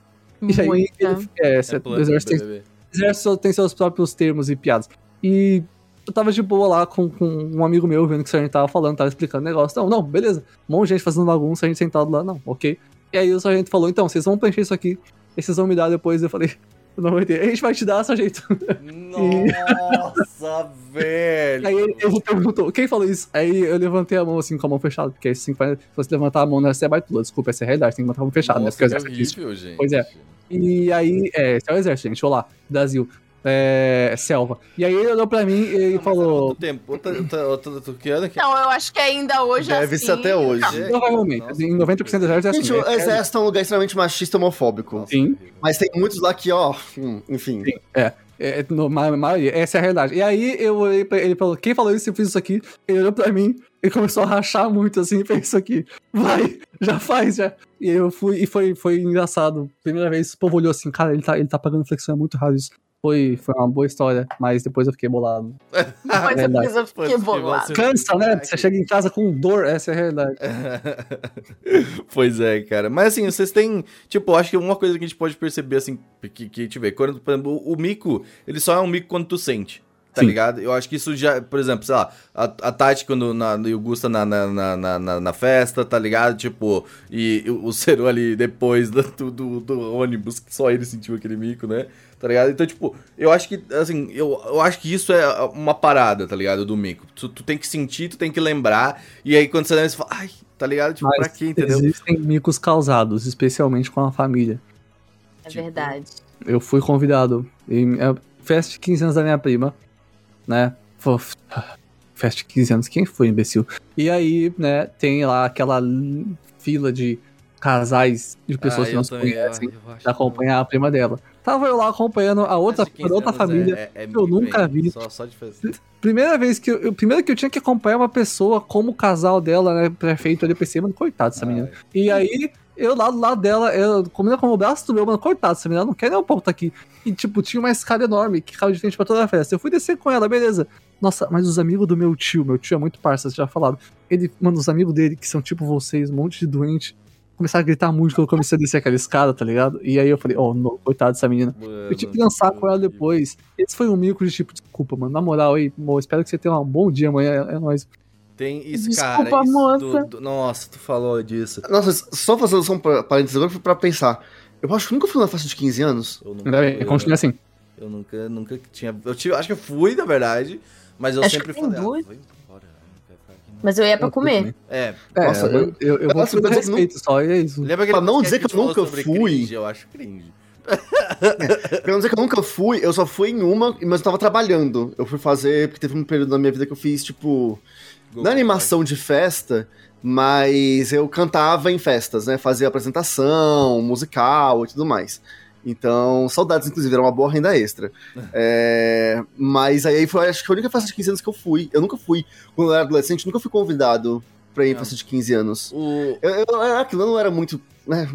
E aí, ele, é, É o exército tem, exército tem seus próprios termos e piadas. E eu tava de boa lá com, com um amigo meu, vendo que o sargento tava falando, tava explicando o negócio. Não, não, beleza. Um monte de gente fazendo bagunça, a gente sentado lá, não, ok. E aí o sargento falou, então, vocês vão preencher isso aqui, e vocês vão me dar depois. Eu falei, não vai ter. A gente vai te dar, sargento. Nossa, velho. Aí ele, ele perguntou, quem falou isso? Aí eu levantei a mão assim com a mão fechada, porque assim, se você levantar a mão, né, você é baitula. Desculpa, essa é a realidade, tem que levantar a mão fechada, né? Nossa, Porque o que exército é isso. horrível, gente. Pois é. E aí, é, esse é o exército, gente. Olá, Brasil. É, selva. E aí ele olhou pra mim e Não, era falou. tempo. Outra, outra, outra, outra, que ano que é? Não, eu acho que ainda hoje Deve assim, ser até hoje. É, Provavelmente. nossa, em 90% do exército é assim. Gente, o é- exército é um lugar extremamente machista e homofóbico. Nossa, Sim. Mas tem muitos lá que, ó, hum, enfim. É, é, no, ma- maioria, essa é a realidade. E aí eu olhei pra ele e falou: quem falou isso? Eu fiz isso aqui. Ele olhou pra mim e começou a rachar muito assim e fez isso aqui. Vai, já faz, já. E eu fui, e foi, foi engraçado. Primeira vez, o povo olhou assim, cara, ele tá, ele tá pagando flexão, é muito raro isso. Foi, foi uma boa história, mas depois eu fiquei bolado. Mas verdade. depois eu fiquei que bolado. Cansa, né? Você chega em casa com dor, essa é a realidade. pois é, cara. Mas assim, vocês têm. Tipo, acho que uma coisa que a gente pode perceber, assim, que, que a gente vê, quando, por exemplo, o mico, ele só é um mico quando tu sente. Tá Sim. ligado? Eu acho que isso já, por exemplo, sei lá, a, a Tati quando na, e o Gusta na, na, na, na, na festa, tá ligado? Tipo, e, o Cero ali depois do, do, do ônibus, que só ele sentiu aquele mico, né? Tá ligado? Então, tipo, eu acho que, assim, eu, eu acho que isso é uma parada, tá ligado? Do mico. Tu, tu tem que sentir, tu tem que lembrar, e aí quando você lembra, você fala, ai, tá ligado? Tipo, pra quê, entendeu? Existem micos causados, especialmente com a família. É Tipo, verdade. Eu fui convidado em é, festa de 15 anos da minha prima, né? Pô, Festa de 15 anos, quem foi, imbecil? E aí, né, tem lá aquela fila de casais de pessoas Ah, que não se também, conhecem eu pra acompanhar a prima dela. Tava eu lá acompanhando a outra, 15 outra família. é- é- é que eu nunca hein? vi. Só, só. Primeira vez que eu, eu- primeiro que eu tinha que acompanhar uma pessoa como o casal dela, né, prefeito ali, eu pensei, mano, coitado dessa menina. E aí, eu lá do lado dela, eu comendo com o braço do meu, mano, coitado dessa menina, ela não quer nem um pouco tá aqui. E, tipo, tinha uma escada enorme que ficava de frente pra toda a festa. Eu fui descer com ela, beleza. Nossa, mas os amigos do meu tio, meu tio é muito parça, vocês já falaram. Ele, mano, os amigos dele, que são tipo vocês, um monte de doente, começaram a gritar muito quando eu comecei a descer aquela escada, tá ligado? E aí eu falei, oh, não, coitado dessa menina. Eu tive que dançar com ela depois. Esse foi um mico de tipo, desculpa, mano. Na moral aí, amor, espero que você tenha um bom dia amanhã. É nóis. Tem isso, Desculpa, cara. Isso moça. do- do- nossa, tu falou disso. Nossa, só fazendo só um pa- parênteses agora, pra pensar. Eu acho que eu nunca fui numa festa de 15 anos. Eu nunca, Ainda bem, eu, continua assim. eu nunca, nunca tinha. Eu tive, acho que eu fui, na verdade, mas eu Acho sempre que tem falei. duas. Ah. Mas eu ia pra Eu comer. É, É, Nossa, eu, eu, eu vou eu não- respeito só, e é isso. lembra Pra não dizer que eu gente falou nunca fui. Cringe? Eu acho cringe. Pra não dizer que eu nunca fui, eu só fui em uma, mas eu tava trabalhando. Eu fui fazer, porque teve um período da minha vida que eu fiz, tipo, não é animação de festa, mas eu cantava em festas, né? Fazia apresentação, musical e tudo mais. Então, saudades, inclusive, era uma boa renda extra. É, mas aí foi, acho que foi a única festa de 15 anos que eu fui. Eu nunca fui, quando eu era adolescente, nunca fui convidado pra ir em festa de 15 anos. O... Eu, eu, eu- aquilo não era muito. né,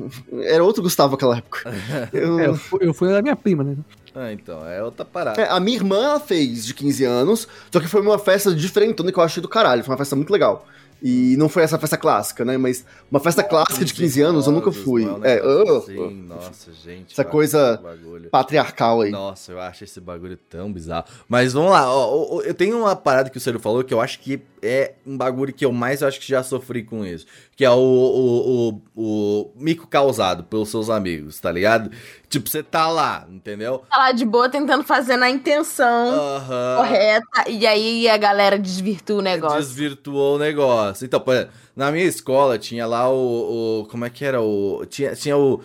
Era outro Gustavo naquela época. Eu- É, eu, fui, eu fui da minha prima, né? Ah, então, é outra parada. É, a minha irmã ela fez de 15 anos, só que foi uma festa diferente, que eu achei do caralho. Foi uma festa muito legal. E não foi essa festa clássica, né? Mas uma festa clássica de 15 anos eu nunca fui. Não É, oh, nossa, gente. Essa coisa patriarcal aí. Nossa, eu acho esse bagulho tão bizarro. Mas vamos lá, ó, eu tenho uma parada que o Ciro falou que eu acho que é um bagulho que eu mais acho que já sofri com isso. Que é o, o, o, o mico causado pelos seus amigos, tá ligado? Tipo, você tá lá, entendeu? Tá lá de boa tentando fazer na intenção Aham. correta. E aí a galera desvirtua o negócio. Desvirtuou o negócio. Então, por exemplo, na minha escola tinha lá o, o- Como é que era o. Tinha, tinha o.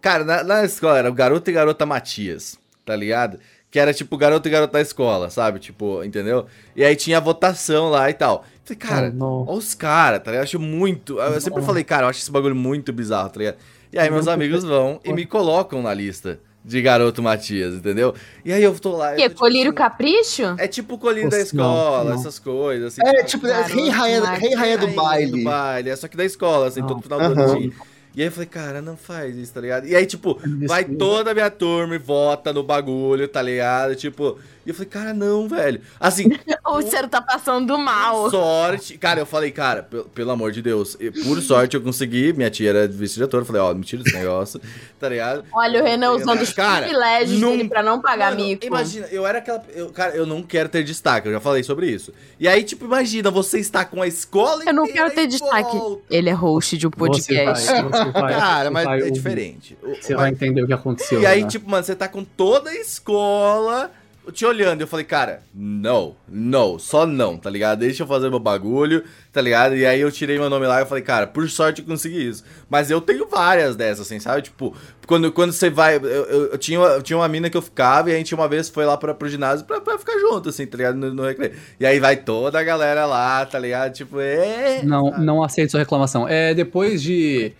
Cara, na, na escola era o garoto e garota Matias, tá ligado? Que era tipo garoto e garota da escola, sabe? Tipo, entendeu? E aí tinha a votação lá e tal. Falei, cara, Ah, não. olha os caras, tá ligado? Eu acho muito. Eu sempre falei, cara, eu acho esse bagulho muito bizarro, tá ligado? E aí meus amigos vão e me colocam na lista de garoto Matias, entendeu? E aí eu tô lá. eu Que? tô, tipo, Colírio assim, Capricho? é tipo o colírio da Nossa, escola, não, não. essas coisas. Assim, É, sabe? tipo, é Garoto, rei rainha, rei rainha do baile. do baile, é só que da escola, assim, Não. todo final do ano. E aí eu falei, cara, não faz isso, tá ligado? E aí, tipo, Isso vai toda a minha turma e vota no bagulho, tá ligado? Tipo, e eu falei, cara, não, velho. Assim, O Ciro tá passando mal. sorte. Cara, eu falei, cara, pelo, amor de Deus, e por sorte eu consegui. Minha tia era vice-diretora. Eu falei, ó, me tira esse negócio, tá ligado? Olha o Renan usando os Cara, privilégios não- dele pra não pagar Mano, mico. Imagina, eu era aquela. Eu, cara, eu não quero ter destaque, eu já falei sobre isso. E aí, tipo, imagina, você está com a escola Eu não quero ter destaque. volta. Ele é host de um Você vai, podcast. você vai, Cara, mas vai é diferente. Você vai entender o que aconteceu. E aí, né? tipo, mano, você tá com toda a escola te olhando. Eu falei, cara, não, não, só não, tá ligado? Deixa eu fazer meu bagulho, tá ligado? E aí eu tirei meu nome lá e eu falei, cara, por sorte eu consegui isso. Mas eu tenho várias dessas, assim, sabe? Tipo, quando, quando você vai. Eu, eu- eu tinha, uma- eu tinha uma mina que eu ficava e a gente uma vez foi lá pra, pro ginásio pra, pra ficar junto, assim, tá ligado? No, no recreio. E aí vai toda a galera lá, tá ligado? Tipo, é. Não, não aceito sua reclamação. É, depois de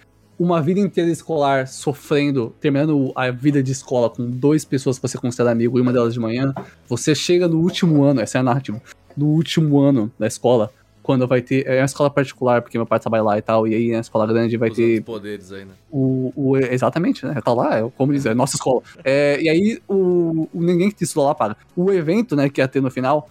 uma vida inteira escolar sofrendo, terminando a vida de escola com duas pessoas que você considera amigo e uma delas de manhã, você chega no último ano, essa é a narrativa, no último ano da escola, quando vai ter. É uma escola particular, porque meu pai trabalha lá e tal, e aí na escola grande vai Usando ter os poderes aí, né? o, o- exatamente, né? Tá lá, é, como dizer, é nossa escola. É, e aí o, o ninguém que estuda lá paga. O evento, né, que ia ter no final,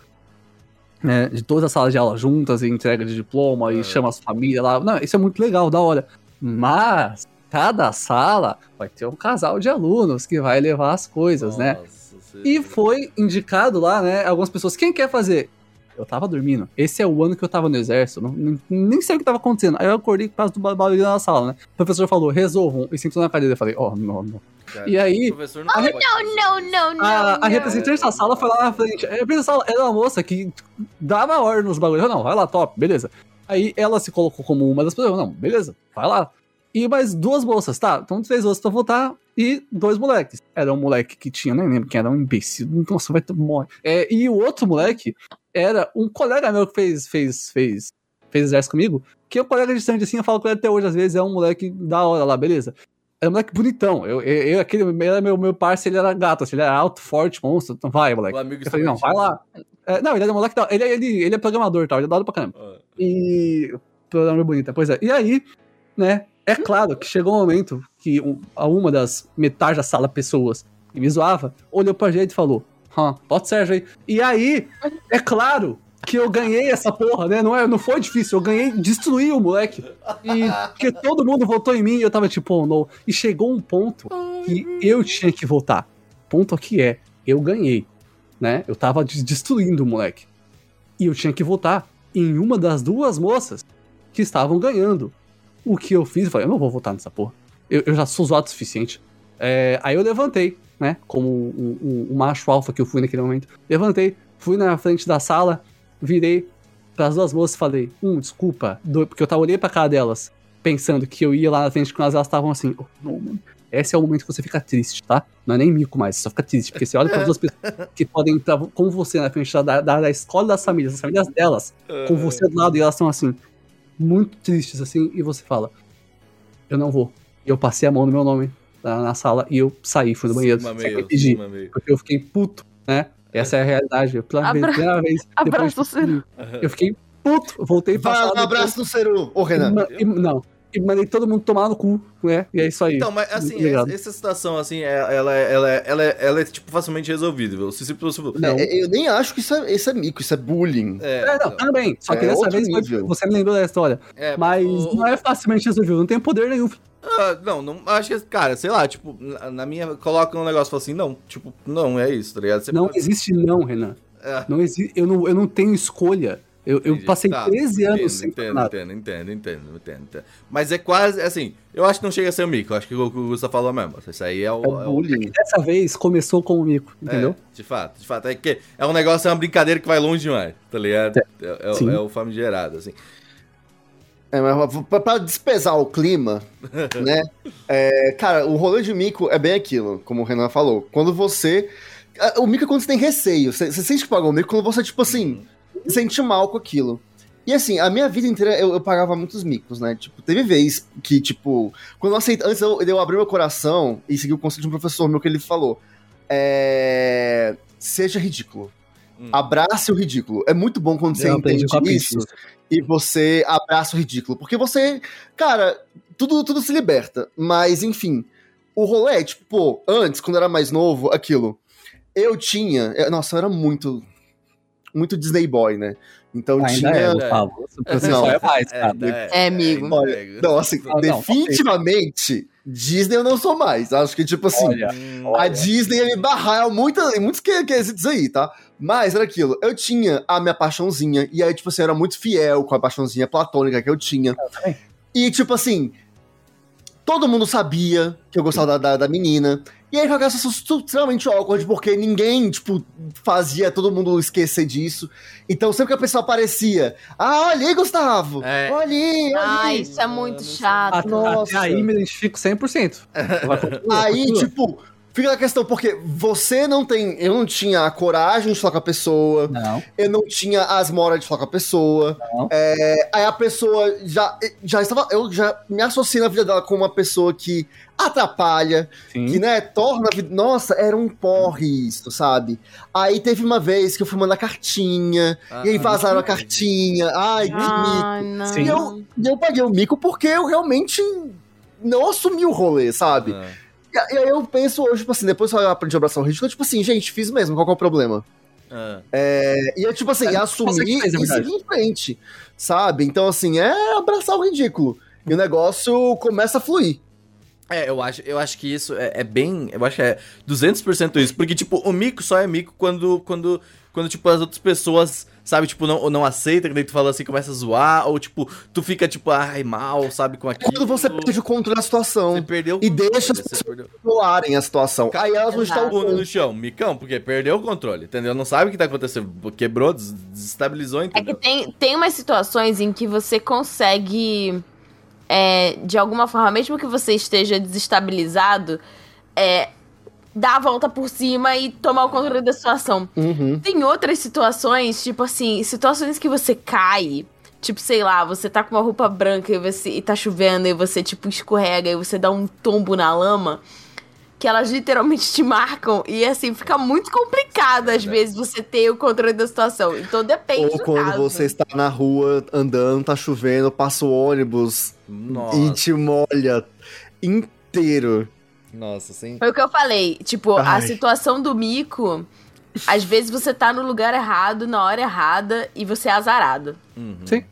né, de todas as salas de aula juntas, e entrega de diploma, É. e chama as famílias lá. Não, isso é muito legal, da hora. Mas cada sala vai ter um casal de alunos que vai levar as coisas, né? Nossa E foi indicado lá, né? Algumas pessoas. Quem quer fazer? Eu tava dormindo. Esse é o ano que eu tava no exército. Não, nem, nem sei o que tava acontecendo. Aí eu acordei por causa do barulho na sala, né? O professor falou, resolvam. E sentou na cadeira. Eu falei, oh, não, não. Cara, E aí- o professor não Oh, pode não, não, não, não. A, a representante da sala foi lá na frente. A representante da sala era uma moça que dava ordem nos bagulhos. Eu, não, vai lá, top, beleza. Aí ela se colocou como uma das pessoas. Não, beleza, vai lá. E mais duas moças, tá? Então três moças pra votar e dois moleques. Era um moleque que tinha, nem lembro quem era, um imbecil. Nossa, vai morre. É, e o outro moleque era um colega meu que fez, fez, fez, fez exército comigo. Que é um colega distante assim, eu falo com ele até hoje, às vezes é um moleque da hora lá, beleza. Era um moleque bonitão. Eu, eu, eu- aquele era meu, meu parceiro, ele era gato, assim, ele era alto, forte, monstro. Então vai, moleque. O amigo Eu falei, não, vai lá. É, não, ele é um moleque da Ele, ele, ele é programador, tal, ele é da hora pra caramba. Ah, E. Programador bonita, pois é. E aí, né? É claro que chegou um momento que um- uma das metade da sala pessoas que me zoava olhou pra gente e falou: Hã, pode Sérgio aí. E aí, é claro que eu ganhei essa porra, né? Não, é, não foi difícil, eu ganhei, destruí o moleque. E porque todo mundo votou em mim e eu tava tipo, oh, não. E chegou um ponto que eu tinha que votar. Ponto aqui é, eu ganhei, né? Eu tava des- destruindo o moleque. E eu tinha que votar em uma das duas moças que estavam ganhando. O que eu fiz, eu falei, eu não vou votar nessa porra. Eu, eu já sou zoado o suficiente. É, aí eu levantei, né? Como o um- um macho alfa que eu fui naquele momento. Levantei, fui na frente da sala, virei pras duas moças e falei, um, desculpa, dois, porque eu tava olhei pra cara delas, pensando que eu ia lá na frente com elas, elas estavam assim, oh, não, mano. Esse é o momento que você fica triste, tá? Não é nem mico mais, você só fica triste. Porque você olha para duas pessoas que podem entrar como você na frente da, da, da escola das famílias, das famílias delas, com você do lado, e elas estão assim, muito tristes, assim, e você fala: Eu não vou. E eu passei a mão no meu nome na, na sala e eu saí, fui no banheiro, Sigma sem meio, pedir, porque eu fiquei puto, né? Essa é a realidade. Eu, pela Abra- primeira vez. depois Abraço, tudo, Eu fiquei puto, voltei pra Vai, sala. um abraço no Ceru. Ô, Renan. não. E mandei todo mundo tomar no cu, né? E é isso aí. Então, mas assim, Obrigado. essa, essa situação, assim, é- ela, é- ela, ela, é- ela é, tipo, facilmente resolvível. Se, se, se, Não. É, Eu nem acho que isso é, isso é mico, isso é bullying. é, É, não, também. Só que É dessa vez nível. você me lembrou da história. é, Mas o- não é facilmente resolvível, não tem poder nenhum. Ah, não, não, acho que, cara, sei lá, tipo, na, na minha, coloca um negócio e fala assim, não, tipo, não, é isso, tá ligado? Você Não pode- existe não, Renan. É. Não existe, eu, não, eu não tenho escolha. Eu, eu passei Tá, 13 anos entendo, sem entendo, nada. entendo, entendo, entendo, entendo, entendo. Mas é quase, assim, eu acho que não chega a ser um mico, eu acho que o que o Gustavo falou mesmo. Isso aí é o... É o é o- bullying. Dessa vez começou com o mico, é, entendeu? de fato, de fato. É que é um negócio, é uma brincadeira que vai longe demais, tá ligado? É, é, Sim. é o famigerado, assim. É, mas pra, pra despesar o clima, né? é, cara, o rolê de mico é bem aquilo, como o Renan falou. Quando você. O mico é quando você tem receio. Você, você sente que pagou o mico quando você, tipo assim, se sente mal com aquilo. E assim, a minha vida inteira eu, eu pagava muitos micos, né? Tipo, teve vez que, tipo, quando eu aceitei. Antes eu, eu abri meu coração e segui o conselho de um professor meu que ele falou. É. Seja ridículo. Hum. Abrace o ridículo. É muito bom quando você Eu aprendi entende isso e você abraça o ridículo. Porque você, cara, tudo, tudo se liberta. Mas, enfim, o rolê, tipo, pô, antes, quando eu era mais novo, aquilo. Eu tinha. eu- nossa, eu era muito. Muito Disney Boy, né? Então Ainda tinha. é, Gustavo. Você Não. é mais, É, cara. É, amigo. Olha, é, Não, assim, Ah, não, definitivamente, Disney eu não sou mais. Acho que, tipo assim, Olha, Hum, a Disney ia me barrar em muita- em muitos que- quesitos aí, tá? Mas era aquilo, eu tinha a minha paixãozinha, e aí, tipo assim, eu era muito fiel com a paixãozinha platônica que eu tinha. também. E, tipo assim, todo mundo sabia que eu gostava da, da, da menina. E aí, aquela situação extremamente awkward, porque ninguém, tipo, fazia todo mundo esquecer disso. Então, sempre que a pessoa aparecia, ah, olha aí, Gustavo! É. Olha aí, aí! isso é muito sei. chato. Até, Nossa. até aí me identifico 100%. Vai, continua, Aí, tipo, fica a questão, porque você não tem. Eu não tinha a coragem de falar com a pessoa, Não, eu não tinha as moras de falar com a pessoa. não. É, aí a pessoa já, já estava. Eu já me associei na vida dela com uma pessoa que atrapalha, Sim. que, né, torna a vida. Nossa, era um porre isso, sabe? Aí teve uma vez que eu fui mandar cartinha, Ah, e aí vazaram a cartinha. Ai, que mico. Ai, não. E eu, eu paguei o mico porque eu realmente não assumi o rolê, sabe? ah. E, aí eu penso hoje, tipo assim, depois que eu aprendi a abraçar o ridículo, tipo assim, gente, fiz mesmo, qual que é o problema? Ah. É, e eu, tipo assim, É, assumir e seguir em frente, sabe? Então, assim, é abraçar o ridículo. E o negócio começa a fluir. É, eu acho, eu acho que isso é, é bem. Eu acho que é 200% isso. Porque, tipo, o mico só é mico quando, quando, quando tipo, as outras pessoas, sabe, tipo, não, não aceita, que daí tu fala assim, começa a zoar, ou, tipo, tu fica, tipo, ai, mal, sabe, com aquilo. Quando você perde o controle da situação. Você perdeu o E deixa as pessoas controlarem a situação. Aí elas vão estar Exato. o Bunda no chão, micão, porque perdeu o controle, entendeu? Não sabe o que tá acontecendo, quebrou, des- desestabilizou, É que entendeu? tem, tem umas situações em que você consegue, é, de alguma forma, mesmo que você esteja desestabilizado, é, dar a volta por cima e tomar o controle da situação. Uhum. Tem outras situações, tipo assim, situações que você cai. Tipo, sei lá, você tá com uma roupa branca e, você, e tá chovendo e você, tipo, escorrega e você dá um tombo na lama. Que elas literalmente te marcam. E assim, fica muito complicado, às vezes, você ter o controle da situação. Então depende Ou do quando caso. você está na rua andando, tá chovendo, passa o ônibus Nossa, e te molha inteiro. Nossa, assim. Foi o que eu falei. Tipo, a Ai. situação do mico. Às vezes você tá no lugar errado, na hora errada, e você é azarado. Uhum. Sim.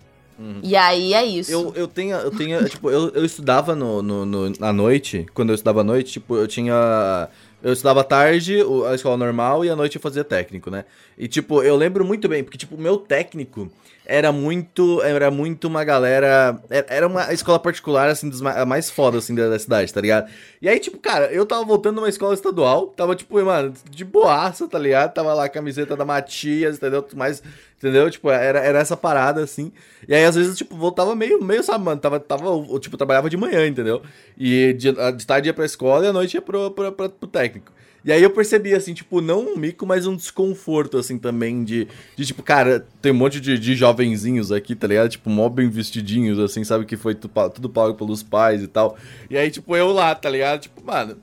E aí é isso. Eu, eu tenho, eu tenho, tipo, eu, eu estudava no, no, no- à noite, quando eu estudava à noite, tipo, eu tinha. Eu estudava à tarde, a escola normal, e à noite eu fazia técnico, né? E, tipo, eu lembro muito bem, porque, tipo, o meu técnico era muito. Era muito uma galera. Era era uma escola particular, assim, dos a mais foda, assim, da, da cidade, tá ligado? E aí, tipo, cara, eu tava voltando numa escola estadual, tava, tipo, mano, de boaça, tá ligado? Tava lá a camiseta da Matias, entendeu? Mais. Entendeu? Tipo, era, era essa parada, assim. E aí, às vezes, tipo, voltava meio, meio, sabe, mano, tava, tava, eu, tipo, trabalhava de manhã, entendeu? E de, de tarde ia pra escola e à noite ia pro, pro, pro, pro técnico. E aí eu percebi, assim, tipo, não um mico, mas um desconforto, assim, também, de, de tipo, cara, tem um monte de, de jovenzinhos aqui, tá ligado? Tipo, mó bem vestidinhos, assim, sabe? Que foi tu- tudo pago pelos pais e tal. E aí, tipo, eu lá, tá ligado? Tipo, mano,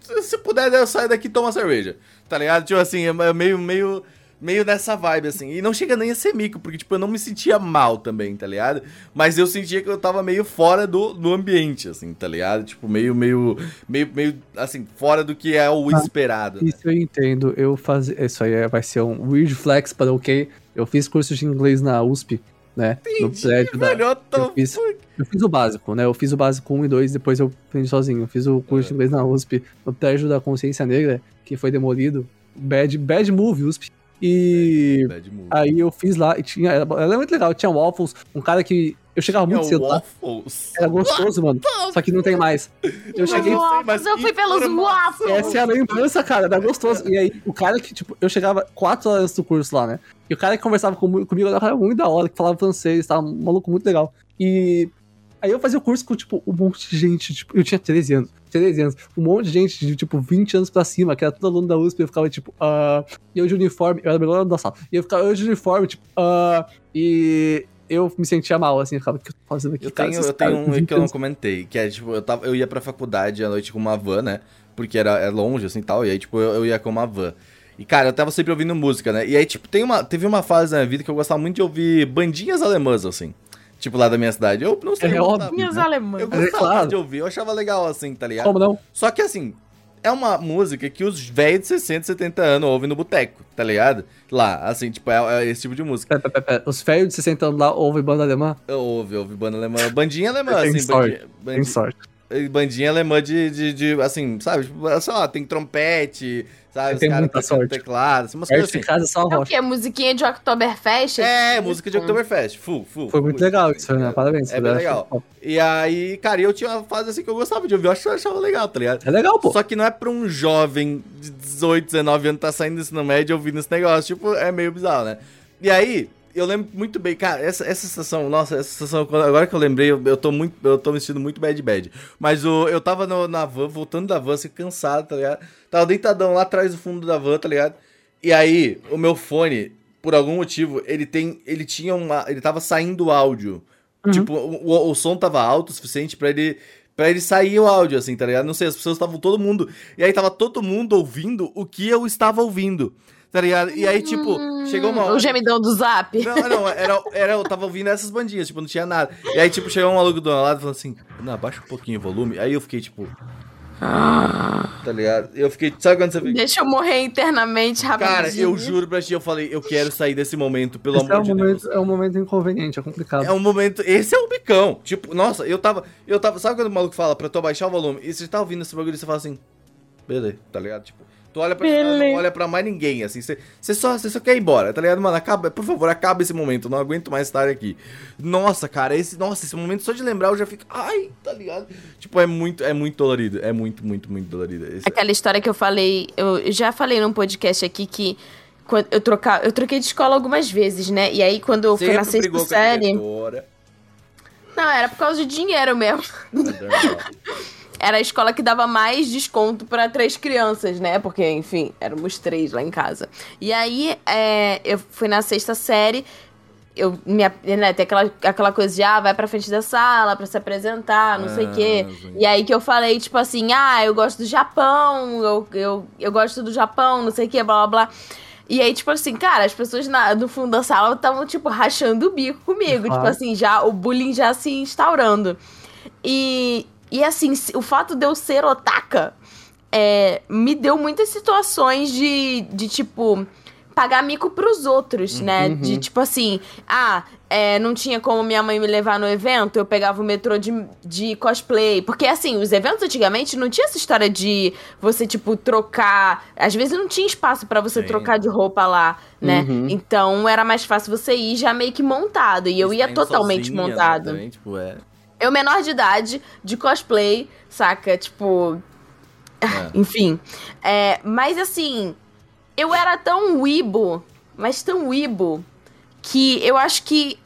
se, se puder, eu saio daqui e tomo uma cerveja, tá ligado? Tipo assim, é meio, meio, meio nessa vibe, assim. E não chega nem a ser mico, porque, tipo, eu não me sentia mal também, tá ligado? Mas eu sentia que eu tava meio fora do, do ambiente, assim, tá ligado? Tipo, meio, meio, meio, meio, assim, fora do que é o esperado. né? Isso eu entendo. Eu faz... Isso aí é- vai ser um weird flex, para ok. Eu fiz curso de inglês na USP, né? no prédio da. Velho, the eu fiz-? Eu fiz o básico, né? Eu fiz o básico 1 e 2, depois eu aprendi sozinho. Eu fiz o curso de inglês na USP, no prédio da Consciência Negra, que foi demolido. Bad, bad move, USP. E Bad move. aí eu fiz lá e tinha. Era, era muito legal. Tinha waffles, um cara que. Eu chegava muito Tinha cedo lá. waffles. Era gostoso, mano. Só que não tem mais. Eu cheguei. Waffles, eu fui pelos waffles. Essa é a lembrança, cara, era gostoso. E aí, o cara que, tipo, eu chegava 4 horas do curso lá, né? E o cara que conversava comigo, comigo era um cara muito da hora, que falava francês, tava um maluco muito legal. E aí eu fazia o curso com, tipo, um monte de gente, tipo, eu tinha 13 anos. 13 anos, um monte de gente de, tipo, 20 anos pra cima, que era todo aluno da USP, eu ficava, tipo, ah. E eu de uniforme, eu era melhor da sala. E eu ficava, eu de uniforme, tipo, ah. E eu me sentia mal, assim, eu ficava, o que eu tô fazendo aqui, Eu cara? tenho, eu tenho um 20 que eu não comentei, que é, tipo, eu, tava, eu ia pra faculdade à noite com uma van, né? Porque era é longe, assim, tal, e aí, tipo, eu, eu ia com uma van. E, cara, eu tava sempre ouvindo música, né? E aí, tipo, tem uma, teve uma fase na minha vida que eu gostava muito de ouvir bandinhas alemãs, assim. Tipo, lá da minha cidade. Eu não sei, É eu óbvio. gostava. Minhas né? alemãs. Eu É gostava claro. de ouvir, eu achava legal, assim, tá ligado? Como não? Só que, assim, é uma música que os velhos de 60, 70 anos ouvem no boteco, tá ligado? Lá, assim, tipo, é, é esse tipo de música. Pera, pera, pera. Os velhos de 60 anos lá ouvem banda alemã? Eu ouve, ouve banda alemã. Bandinha alemã, Tem assim, sorte, bandinha, Tem bandinha, sorte. bandinha alemã de, de, de, assim, sabe? Tipo, sei lá, tem trompete, sabe? Os Tem caras muita sorte. teclado, assim, umas coisas assim. casa é só a É o rocha. quê? Musiquinha de Oktoberfest? É, música de Oktoberfest, full, full. Foi muito legal isso, né? Parabéns. É bem legal. top. E aí, cara, eu tinha uma fase assim que eu gostava de ouvir, eu achava, achava legal, tá ligado? É legal, pô. Só que não é pra um jovem de 18, 19 anos tá saindo do ensino médio ouvindo esse negócio. Tipo, é meio bizarro, né? E aí, eu lembro muito bem, cara, essa, essa sensação, nossa, essa sensação, agora que eu lembrei, eu, eu tô muito, eu tô me sentindo muito bad bad. Mas o, eu tava no- na van, voltando da van, assim, cansado, tá ligado? Tava deitadão lá atrás do fundo da van, tá ligado? E aí, o meu fone, por algum motivo, ele tem, ele tinha uma, ele tava saindo áudio. Uhum. Tipo, o, o, o som tava alto o suficiente pra ele Pra ele sair o áudio, assim, tá ligado? Não sei, as pessoas estavam todo mundo. E aí tava todo mundo ouvindo o que eu estava ouvindo. Tá ligado? E aí, tipo, chegou uma hora. O gemidão do zap. Não, não, era, era, eu tava ouvindo essas bandinhas, tipo, não tinha nada. E aí, tipo, chegou um maluco do meu lado falando assim, não, abaixa um pouquinho o volume. Aí eu fiquei, tipo, Tá ligado? Eu fiquei. Sabe quando você fica. Deixa eu morrer internamente rapidinho. Cara, eu juro pra ti, eu falei, eu quero sair desse momento, pelo Esse amor é um, de momento, Deus. é um momento inconveniente, é complicado. É um momento. Esse é o bicão. Tipo, nossa, eu tava. Eu tava. Sabe quando o maluco fala pra tu abaixar o volume? E você tá ouvindo esse bagulho e você fala assim. Beleza, tá ligado? Tipo, tu olha pra não olha pra mais ninguém, assim. Você, você, só, você só quer ir embora, tá ligado? Mano, acaba, por favor, acaba esse momento. eu Não aguento mais estar aqui. Nossa, cara, esse. Nossa, esse momento só de lembrar eu já fico. Ai, tá ligado? Tipo, é muito, é muito dolorido. É muito, muito, muito dolorido. Esse- Aquela história que eu falei, eu já falei num podcast aqui que quando eu trocar, eu troquei de escola algumas vezes, né? E aí quando eu fui na sexta série, não, era por causa de dinheiro mesmo. Era a escola que dava mais desconto pra três crianças, né? Porque, enfim, éramos três lá em casa. E aí, é, eu fui na sexta série. Eu, minha, né, tem aquela, aquela coisa de, ah, vai pra frente da sala pra se apresentar, não sei o quê. Ah, sim. E aí que eu falei, tipo assim, ah, eu gosto do Japão, eu, eu, eu gosto do Japão, não sei o quê, blá blá blá. E aí, tipo assim, cara, as pessoas na, no fundo da sala estavam, tipo, rachando o bico comigo. Claro. Tipo assim, já o bullying já se instaurando. E, e assim, o fato de eu ser otaka é, me deu muitas situações de, de tipo, pagar mico pros outros, né? De tipo assim, ah, é, não tinha como minha mãe me levar no evento, eu pegava o metrô de, de cosplay. Porque assim, os eventos antigamente não tinha essa história de você, tipo, trocar. Às vezes não tinha espaço pra você Sim. trocar de roupa lá, né? Uhum. Então era mais fácil você ir já meio que montado. E eu ia Saindo totalmente sozinha, né, montado. também, tipo, é. Eu, menor de idade, de cosplay, saca? Tipo. É. Enfim. É, mas assim, eu era tão wibo, mas tão wibo, que eu acho que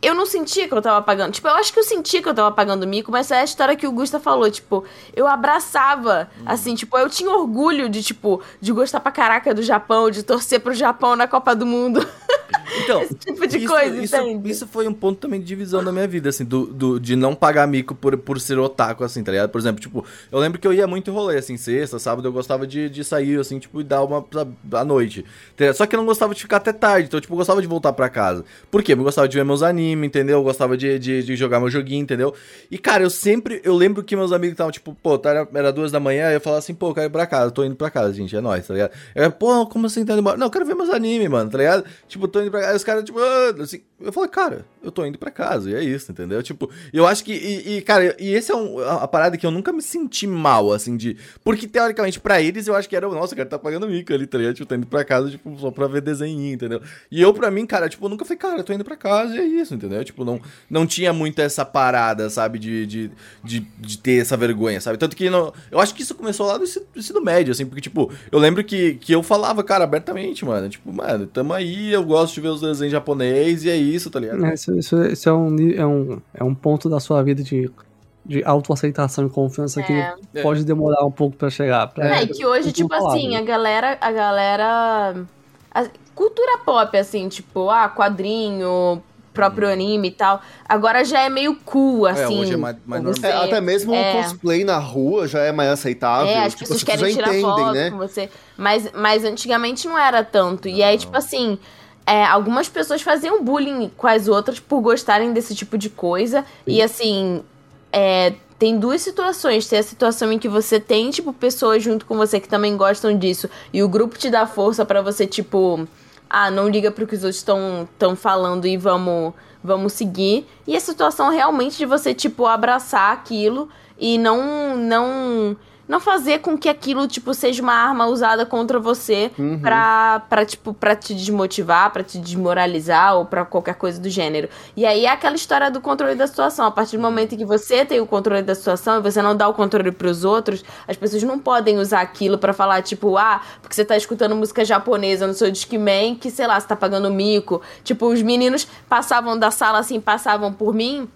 eu não sentia que eu tava pagando. Tipo, eu acho que eu sentia que eu tava pagando mico, mas é a história que o Gusta falou. Tipo, eu abraçava, Uhum. assim, tipo, eu tinha orgulho de, tipo, de gostar pra caraca do Japão, de torcer pro Japão na Copa do Mundo. Então, Esse tipo de isso, coisa, isso, entende? isso foi um ponto também de divisão da minha vida, assim, do, do- de não pagar mico por, por ser otaku, assim, tá ligado? Por exemplo, tipo, eu lembro que eu ia muito rolê, assim, sexta, sábado, eu gostava de, de sair, assim, tipo, e dar uma sabe, à noite. Entendeu? Só que eu não gostava de ficar até tarde, então, tipo, eu gostava de voltar pra casa. Por quê? Eu gostava de ver meus animes, entendeu? Eu gostava de, de, de jogar meu joguinho, entendeu? E, cara, eu sempre, eu lembro que meus amigos estavam, tipo, pô, tá, era, era duas da manhã, eu falava assim, pô, eu quero ir pra casa, tô indo pra casa, gente, é nóis, tá ligado? Eu, pô, como assim tá indo embora? Não, eu quero ver meus animes, mano, tá ligado? Tipo, tô indo pra casa, aí os caras, tipo, ah, assim, eu falei, cara, eu tô indo pra casa, e é isso, entendeu? Tipo, eu acho que, e, e, cara, e esse é um, a, a parada que eu nunca me senti mal, assim, de, porque teoricamente pra eles eu acho que era, nossa, o cara tá pagando mico ali, tá? Tipo, tô indo pra casa, tipo, só pra ver desenho, entendeu? E eu, pra mim, cara, tipo, eu nunca falei, cara, eu tô indo pra casa, e é isso, entendeu? Tipo, não, não tinha muito essa parada, sabe, de, de, de, de ter essa vergonha, sabe? Tanto que não, eu acho que isso começou lá do ensino médio, assim, porque, tipo, eu lembro que, que eu falava, cara, abertamente, mano, tipo, mano, tamo aí, eu gosto de ver os desenhos japonês, e é isso, tá ligado? É, Isso, isso, isso é, um, é, um, é um ponto da sua vida de, de autoaceitação e confiança que É. pode demorar um pouco pra chegar. Pra, É, e que hoje, não tipo falar, assim, né? a galera. A galera. a cultura pop, assim, tipo, ah, quadrinho, próprio anime e tal. Agora já é meio cool, assim. hoje é mais- mais você- É, até mesmo é. o cosplay na rua já é mais aceitável. É, as tipo, pessoas as querem tirar entendem, foto né? com você. Mas, mas antigamente não era tanto. E aí, tipo assim, é, algumas pessoas faziam bullying com as outras por gostarem desse tipo de coisa. E assim, é, tem duas situações. Tem a situação em que você tem, tipo, pessoas junto com você que também gostam disso. E o grupo te dá força pra você, tipo. Ah, não liga pro que os outros estão falando e vamos, vamos seguir. E a situação realmente de você, tipo, abraçar aquilo e não, não, não fazer com que aquilo, tipo, seja uma arma usada contra você Uhum. pra, pra, tipo, pra te desmotivar, pra te desmoralizar ou pra qualquer coisa do gênero. E aí é aquela história do controle da situação. A partir do momento em que você tem o controle da situação e você não dá o controle pros outros, as pessoas não podem usar aquilo pra falar, tipo, ah, porque você tá escutando música japonesa no seu Discman, que, sei lá, você tá pagando mico. Tipo, os meninos passavam da sala, assim, passavam por mim,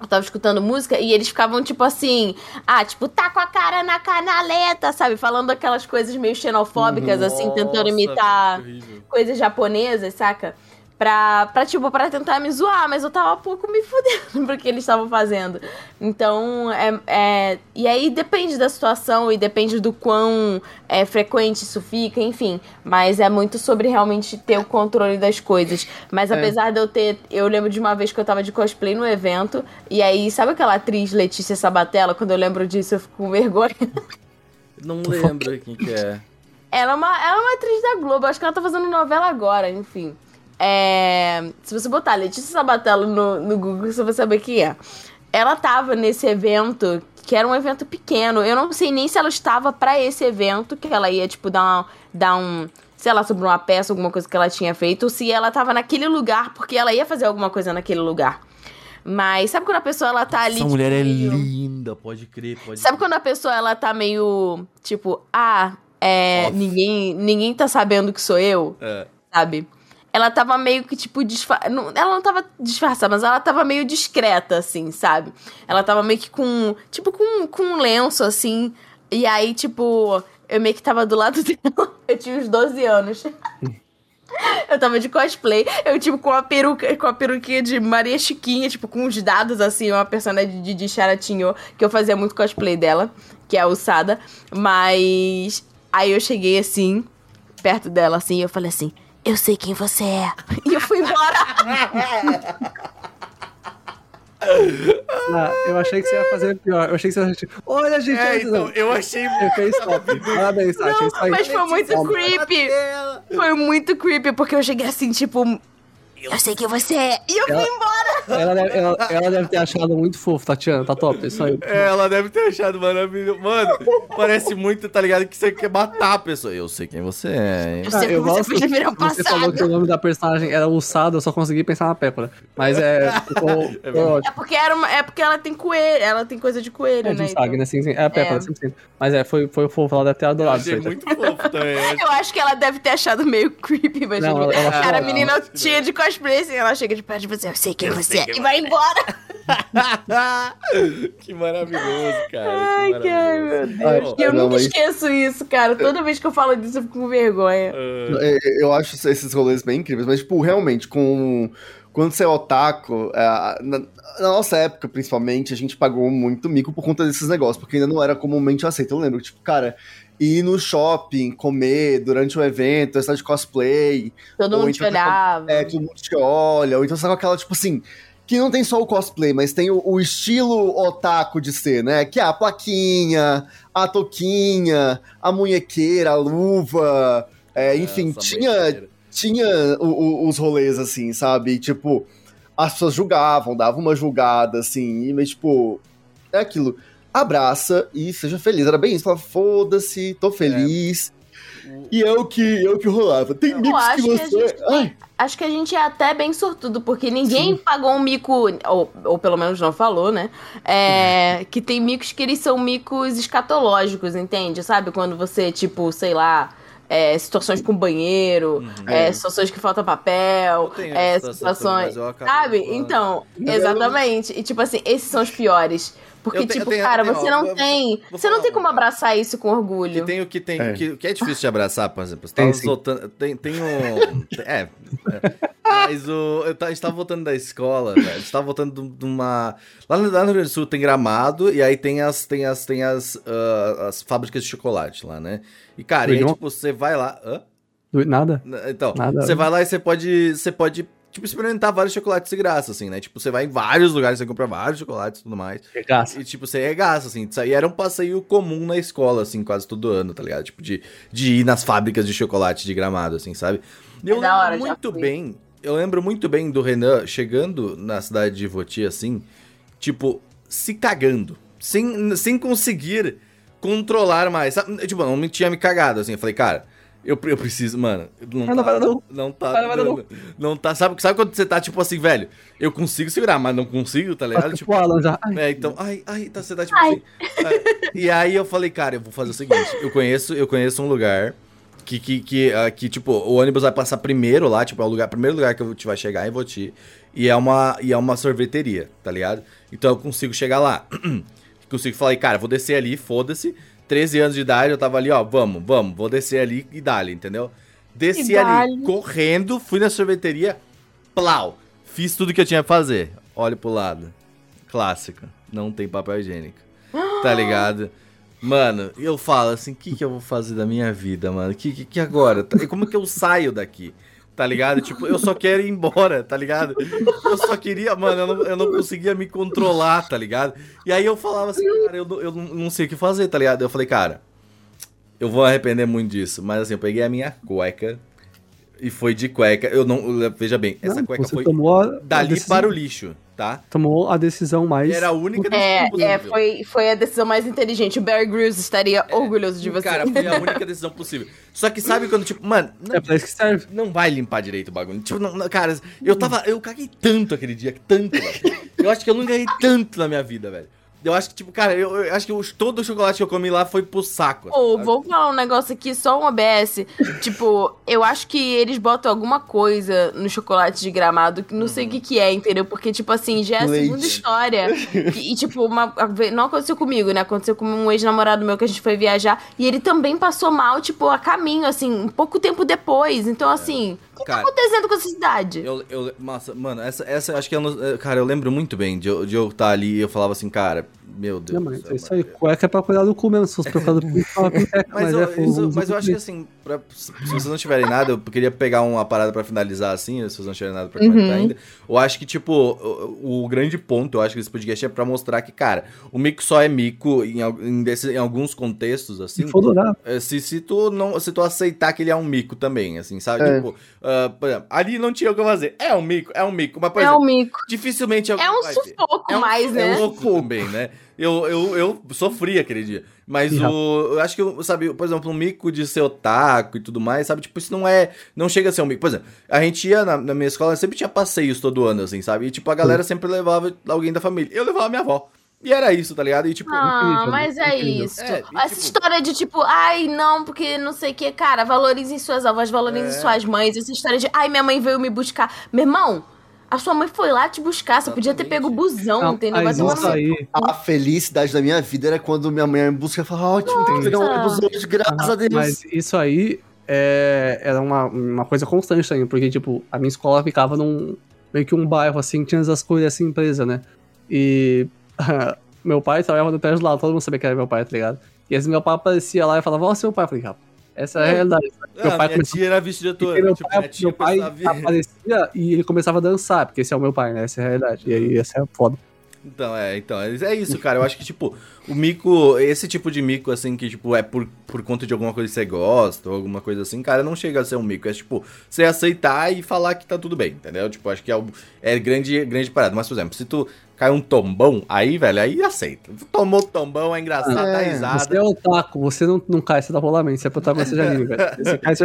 eu tava escutando música e eles ficavam tipo assim, ah, tipo, tá com a cara na canaleta, sabe? Falando aquelas coisas meio xenofóbicas, assim, tentando imitar coisas japonesas, saca? Pra, pra, tipo, pra tentar me zoar, mas eu tava um pouco me fudendo porque eles estavam fazendo. Então, é, é, E aí depende da situação e depende do quão é, frequente isso fica, enfim. Mas é muito sobre realmente ter o controle das coisas. Mas É. apesar de eu ter. Eu lembro de uma vez que eu tava de cosplay no evento, e aí, sabe aquela atriz Letícia Sabatella? Quando eu lembro disso, eu fico com vergonha. Não lembro quem que é. Ela é uma, ela é uma atriz da Globo, acho que ela tá fazendo novela agora, enfim. É, se você botar Letícia Sabatella no, no Google, você vai saber quem é. Ela tava nesse evento, que era um evento pequeno. Eu não sei nem se ela estava pra esse evento, que ela ia, tipo, dar, uma, dar um. Sei lá, sobre uma peça, alguma coisa que ela tinha feito, ou se ela tava naquele lugar, porque ela ia fazer alguma coisa naquele lugar. Mas sabe quando a pessoa ela tá ali. Essa tipo, mulher é meio- linda, pode crer, pode Sabe crer. quando a pessoa ela tá meio tipo, ah, é, Off. ninguém, ninguém tá sabendo que sou eu, É. sabe? Ela tava meio que tipo disfa... não, ela não tava disfarçada, mas ela tava meio discreta assim, sabe? Ela tava meio que com, tipo com, com um lenço assim, e aí tipo, eu meio que tava do lado dela. Eu tinha uns 12 anos. Eu tava de cosplay, eu, tipo, com a peruca, com a peruquinha de Maria Chiquinha, tipo, com os dados, assim, uma personagem de, de Charatinho, que eu fazia muito cosplay dela, que é a Usada. Mas aí eu cheguei assim, perto dela, assim, e eu falei assim, eu sei quem você é. E eu fui embora. Ah, eu achei que você ia fazer pior. Eu achei que você ia tipo, olha, gente, É, olha, então, não. eu achei Eu top. Parabéns, Tati. é. Mas foi muito creepy. Foi muito creepy, porque eu cheguei assim, tipo, eu sei quem você é. E eu fui Ela- embora. Ela deve, ela, ela deve ter achado muito fofo, Tatiana. Tá top, é isso aí. É, ela deve ter achado maravilhoso. Mano, parece muito, tá ligado? Que você quer matar a pessoa. Eu sei quem você é, hein? Eu sei Ah, eu que você gosto fez no Você falou que o nome da personagem era Ussada, eu só consegui pensar na Pécora. Mas é. Ficou, ficou É ótimo. porque, era uma, é porque ela tem coelho, ela tem coisa de coelho, É de né? sague, então. né? Sim, sim. É a Pécora, É. 100%. Mas é, foi, foi fofo, ela deve ter Eu adorado achei isso aí. muito fofo também. eu acho- Eu acho que ela deve ter achado meio creepy, mas Não, ela- ela cara, a menina não. tinha de cosplay, assim, ela chega de perto de você, eu sei quem Eu você sei é, quem e vai embora. que maravilhoso, cara. Ai, que que ai, meu maravilhoso. Deus. Eu Não, nunca mas- esqueço isso, cara. Toda vez que eu falo disso, eu fico com vergonha. Ah, É, Eu acho esses rolês bem incríveis, mas, tipo, realmente, com. Quando você é otaku, é, na, na nossa época, principalmente, a gente pagou muito mico por conta desses negócios, porque ainda não era comumente aceito. Eu lembro, tipo, cara, ir no shopping, comer durante o evento, estar de cosplay, Todo mundo te então tá com- olhava. é, todo mundo te olha, ou então você tá com aquela, tipo assim, que não tem só o cosplay, mas tem o, o estilo otaku de ser, né? Que é a plaquinha, a toquinha, a munhequeira, a luva, é, enfim, essa tinha, tinha o- o- os rolês assim, sabe? E, tipo, as pessoas julgavam, davam uma julgada, assim, mas, tipo, é aquilo. Abraça e seja feliz. Era bem isso. Fala, foda-se, tô feliz. E é o que, é o que rolava. Tem Eu mix que acho que você. gente Ai, Acho que a gente é até bem sortudo, porque ninguém pagou um mico, ou, ou pelo menos não falou, né? É, que tem micos que eles são micos escatológicos, entende? Sabe? Quando você, tipo, sei lá, é, situações com banheiro, é, É. situações que falta papel, é, situação situações. Sabe? Então, exatamente. E tipo assim, esses são os piores. Porque, tipo, tenho- cara, tenho- você ó, não vou- tem. vou Você não tem como cara. abraçar isso com Que orgulho. tem o que tem, É. que, que é difícil de abraçar, por exemplo. Você Tem, tava sim. voltando. Tem, tem um. É. é. Mas o. Eu a gente tava voltando da escola, velho. A gente tava voltando de uma. Lá no, lá no Rio Grande do Sul tem gramado, e aí tem as. Tem as. Tem as, ah, as fábricas de chocolate lá, né? E, cara, e aí, tipo, você vai lá. Hã? Nada? Então, Nada. você vai lá e você pode. Você pode. Tipo, experimentar vários chocolates de graça, assim, né? Tipo, você vai em vários lugares, você compra vários chocolates e tudo mais. Regaça. E, tipo, você regaça, assim. Isso aí era um passeio comum na escola, assim, quase todo ano, tá ligado? Tipo, de, de ir nas fábricas de chocolate de gramado, assim, sabe? E eu É da hora, lembro muito bem. Eu lembro muito bem do Renan chegando na cidade de Voti, assim, tipo, se cagando. Sem, sem conseguir controlar mais. Sabe? Tipo, não me tinha me cagado, assim. Eu falei, cara. Eu, eu preciso, mano. Não, Não, tá, não vai dar não. não tá. Vai, vai dar dando. não tá. Sabe, sabe quando você tá, tipo assim, velho? Eu consigo segurar, mas não consigo, tá ligado? Tipo, Alan já. Ai, é, então, ai, ai, tá, você tá tipo Ai. assim. É, e aí eu falei, cara, eu vou fazer o seguinte, eu conheço, eu conheço um lugar que, que, que, ah, que, tipo, o ônibus vai passar primeiro lá, tipo, é o lugar, primeiro lugar que eu te vai chegar em Voti, e é uma, e é uma sorveteria, tá ligado? Então eu consigo chegar lá. consigo falar, cara, vou descer ali, foda-se. 13 anos de idade, eu tava ali, ó, vamos, vamos, vou descer ali e dali, entendeu? Desci ali, correndo, fui na sorveteria, plau. Fiz tudo que eu tinha pra fazer. Olho pro lado. Clássica. Não tem papel higiênico. Tá ligado? Mano, eu falo assim, o que, que eu vou fazer da minha vida, mano? Que, que, que agora? Como que eu saio daqui? Tá ligado? Tipo, eu só quero ir embora, tá ligado? Eu só queria, mano, eu não, eu não conseguia me controlar, tá ligado? E aí eu falava assim, cara, eu, não- eu não sei o que fazer, tá ligado? Eu falei, cara, eu vou arrepender muito disso. Mas assim, eu peguei a minha cueca e foi de cueca. Eu não. Veja bem, essa cueca foi dali decisão, para o lixo, tá? Tomou a decisão mais. Era a única É, decisão é possível. foi, foi a decisão mais inteligente. O Bear Grylls estaria orgulhoso de você. Cara, foi a única decisão possível. Só que sabe quando, tipo, mano, não, É pra isso que serve. não vai limpar direito o bagulho. Tipo, não, não, cara, eu tava. Eu caguei tanto aquele dia, tanto, velho. Eu acho que eu não ganhei tanto na minha vida, velho. Eu acho que, tipo, cara, eu, eu acho que os- todo o chocolate que eu comi lá foi pro saco. Ô, sabe? vou falar um negócio aqui, só um OBS. tipo, eu acho que eles botam alguma coisa no chocolate de gramado que não sei o que que é, entendeu? Porque, tipo assim, já é a Leite. segunda história. e, e, tipo, uma, não aconteceu comigo, né? Aconteceu com um ex-namorado meu que a gente foi viajar. E ele também passou mal, tipo, a caminho, assim, um pouco tempo depois. Então, assim, o que tá Cara, acontecendo com essa cidade? Eu, eu, nossa, mano, essa, essa acho que eu não, eh, Cara, eu lembro muito bem de eu estar de eu tá ali e eu falava assim, cara, meu Deus. Não, mas céu, é isso aí. Cueca é pra cuidar do cu mesmo. Se fosse pra cuidar do cu, fala pinteca. Mas, Mas, eu, é, foi isso- mas eu acho que assim, pra- se vocês não tiverem nada, eu queria pegar uma parada pra finalizar assim, se vocês não tiverem nada pra comentar Uhum. ainda. Eu acho que, tipo, o, o grande ponto, eu acho que esse podcast é pra mostrar que, cara, o mico só é mico em, em, desse- em alguns contextos, assim. Se. É, Se, se, tu não, se tu aceitar que ele é um mico também, assim, sabe? É. Tipo, ah, por exemplo, ali não tinha o que fazer. É um mico, é um mico. Mas, por É exemplo, um mico. dificilmente alguém É um vai ter. sufoco É um- mais, né? É um sufoco também, né? Eu, eu, eu sofri aquele dia. Mas o. Eu acho que, sabe, por exemplo, um mico de ser otaku e tudo mais, sabe? Tipo, isso não é. Não chega a ser um mico. Por exemplo, a gente ia na, na minha escola, sempre tinha passeios todo ano, assim, sabe? E, tipo, a galera sempre levava alguém da família. Eu levava minha avó. E era isso, tá ligado? E, tipo. Ah, incrível, mas é incrível. isso. É, e Essa tipo- história de tipo, ai, não, porque não sei o que, cara, valorizem suas avós, valorizem É. suas mães. Essa história de, ai, minha mãe veio me buscar. Meu irmão, a sua mãe foi lá te buscar, você podia ter pego o busão, Não, entendeu? Mas isso aí. A felicidade da minha vida era quando minha mãe me busca e fala, ótimo, tem que pegar um ônibus hoje, graças a Deus. Mas isso aí é, era uma, uma coisa constante também, porque, tipo, a minha escola ficava num. meio que um bairro, assim, tinha as coisas assim, empresa, né? E. meu pai trabalhava no prédio lá, todo mundo sabia que era meu pai, tá ligado? E assim, meu pai aparecia lá e falava, ó, seu pai. Eu falei, cara, essa é a realidade. Ah, meu pai minha tia era toda. meu Tipo, pai, meu pai aparecia e ele começava a dançar, porque esse é o meu pai, né? Essa é a realidade. E aí, essa é foda. Então, é, então, é é isso, cara. Eu acho que, tipo, o mico, esse tipo de mico, assim, que, tipo, é por, por conta de alguma coisa que você gosta, ou alguma coisa assim, cara, não chega a ser um mico. É, tipo, você aceitar e falar que tá tudo bem, entendeu? Tipo, acho que é, o- é grande, grande parada. Mas, por exemplo, se tu cai um tombão, aí, velho, aí aceita. Tomou tombão, é engraçado, É, dá Você risada. é otaku, você não, não cai, você dá rolamento, você é protagonista de anime, velho. Você cai, você...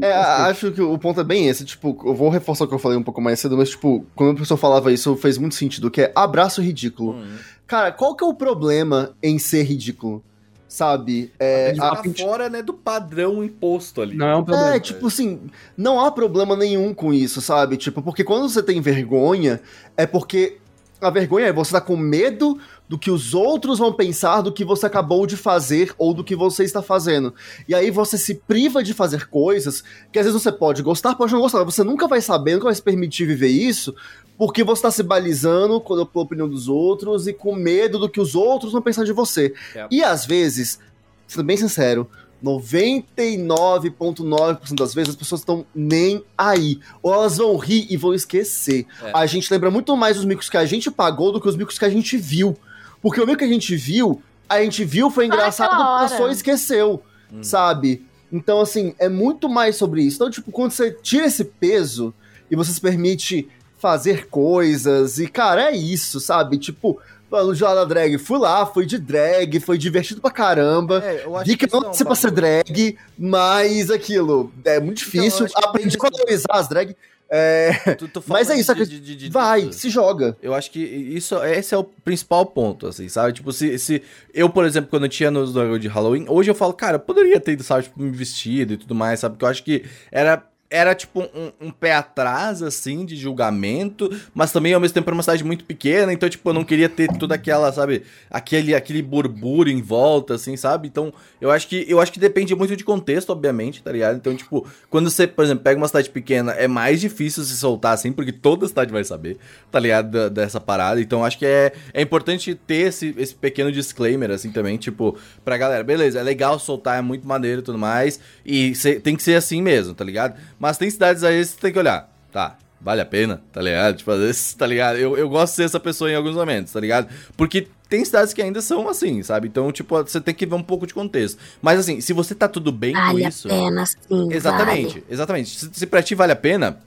É, acho que o ponto é bem esse, tipo, eu vou reforçar o que eu falei um pouco mais cedo, mas, tipo, quando a pessoa falava isso, fez muito sentido, que é abraço ridículo. Hum. Cara, qual que é o problema em ser ridículo? Sabe? É, É, a- tá fora, né, do padrão imposto ali. Não é um problema. É, tipo assim, não há problema nenhum com isso, sabe? Tipo, porque quando você tem vergonha, é porque a vergonha é você tá com medo do que os outros vão pensar do que você acabou de fazer ou do que você está fazendo. E aí você se priva de fazer coisas que às vezes você pode gostar, pode não gostar, mas você nunca vai saber, nunca vai se permitir viver isso, porque você está se balizando com a opinião dos outros e com medo do que os outros vão pensar de você. É. E às vezes, sendo bem sincero, 99,9% das vezes as pessoas estão nem aí. Ou elas vão rir e vão esquecer. É. A gente lembra muito mais os micos que a gente pagou do que os micos que a gente viu. Porque o mico que a gente viu, a gente viu, foi engraçado, hora. passou e esqueceu, Hum. sabe? Então, assim, é muito mais sobre isso. Então, tipo, quando você tira esse peso e você se permite fazer coisas, e, cara, é isso, sabe? Tipo, no da drag, fui lá, foi de drag, foi divertido pra caramba. É, eu acho Vi que isso não é nasci pra ser drag, mas aquilo é muito Então, difícil. que Aprendi a valorizar as drag. É, Tu- tu Mas é isso, de- que de- de- de- vai, se joga. Eu acho que isso, esse é o principal ponto, assim, sabe? Tipo, se, se eu, por exemplo, quando eu tinha nos negócios de Halloween, hoje eu falo, cara, eu poderia ter ido, sabe, tipo, me vestido e tudo mais, sabe? Porque eu acho que era, era tipo um, um, pé atrás, assim, de julgamento, mas também ao mesmo tempo era uma cidade muito pequena, então, tipo, eu não queria ter toda aquela, sabe, aquele, aquele burburo em volta, assim, sabe? Então, eu acho que eu acho que depende muito de contexto, obviamente, tá ligado? Então, tipo, quando você, por exemplo, pega uma cidade pequena, é mais difícil se soltar assim, porque toda cidade vai saber, tá ligado? dessa parada. Então, acho que é, é importante ter esse, esse pequeno disclaimer, assim, também, tipo, pra galera, beleza, é legal soltar, é muito maneiro e tudo mais, e cê, tem que ser assim mesmo, tá ligado? Mas tem cidades aí que você tem que olhar, tá, vale a pena, tá ligado? Tipo, às vezes, tá ligado? Eu, eu gosto de ser essa pessoa em alguns momentos, tá ligado? Porque tem cidades que ainda são assim, sabe? Então, tipo, você tem que ver um pouco de contexto. Mas assim, se você tá tudo bem vale com isso. Vale a pena, sim. Exatamente, vale. exatamente. Se, se pra ti vale a pena,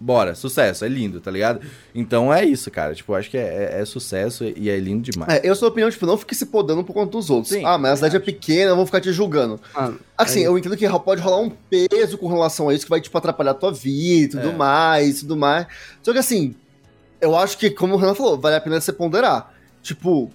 bora, sucesso, é lindo, tá ligado? Então é isso, cara. Tipo, acho que é, é, é sucesso e é lindo demais. É, eu sou da opinião, tipo, não fique se podando por conta dos outros. Sim, ah, mas a cidade é pequena, vão ficar te julgando. Ah, assim, é eu entendo que pode rolar um peso com relação a isso que vai, tipo, atrapalhar a tua vida e tudo é. mais, tudo mais. Só que assim, eu acho que, como o Renan falou, vale a pena você ponderar. Tipo,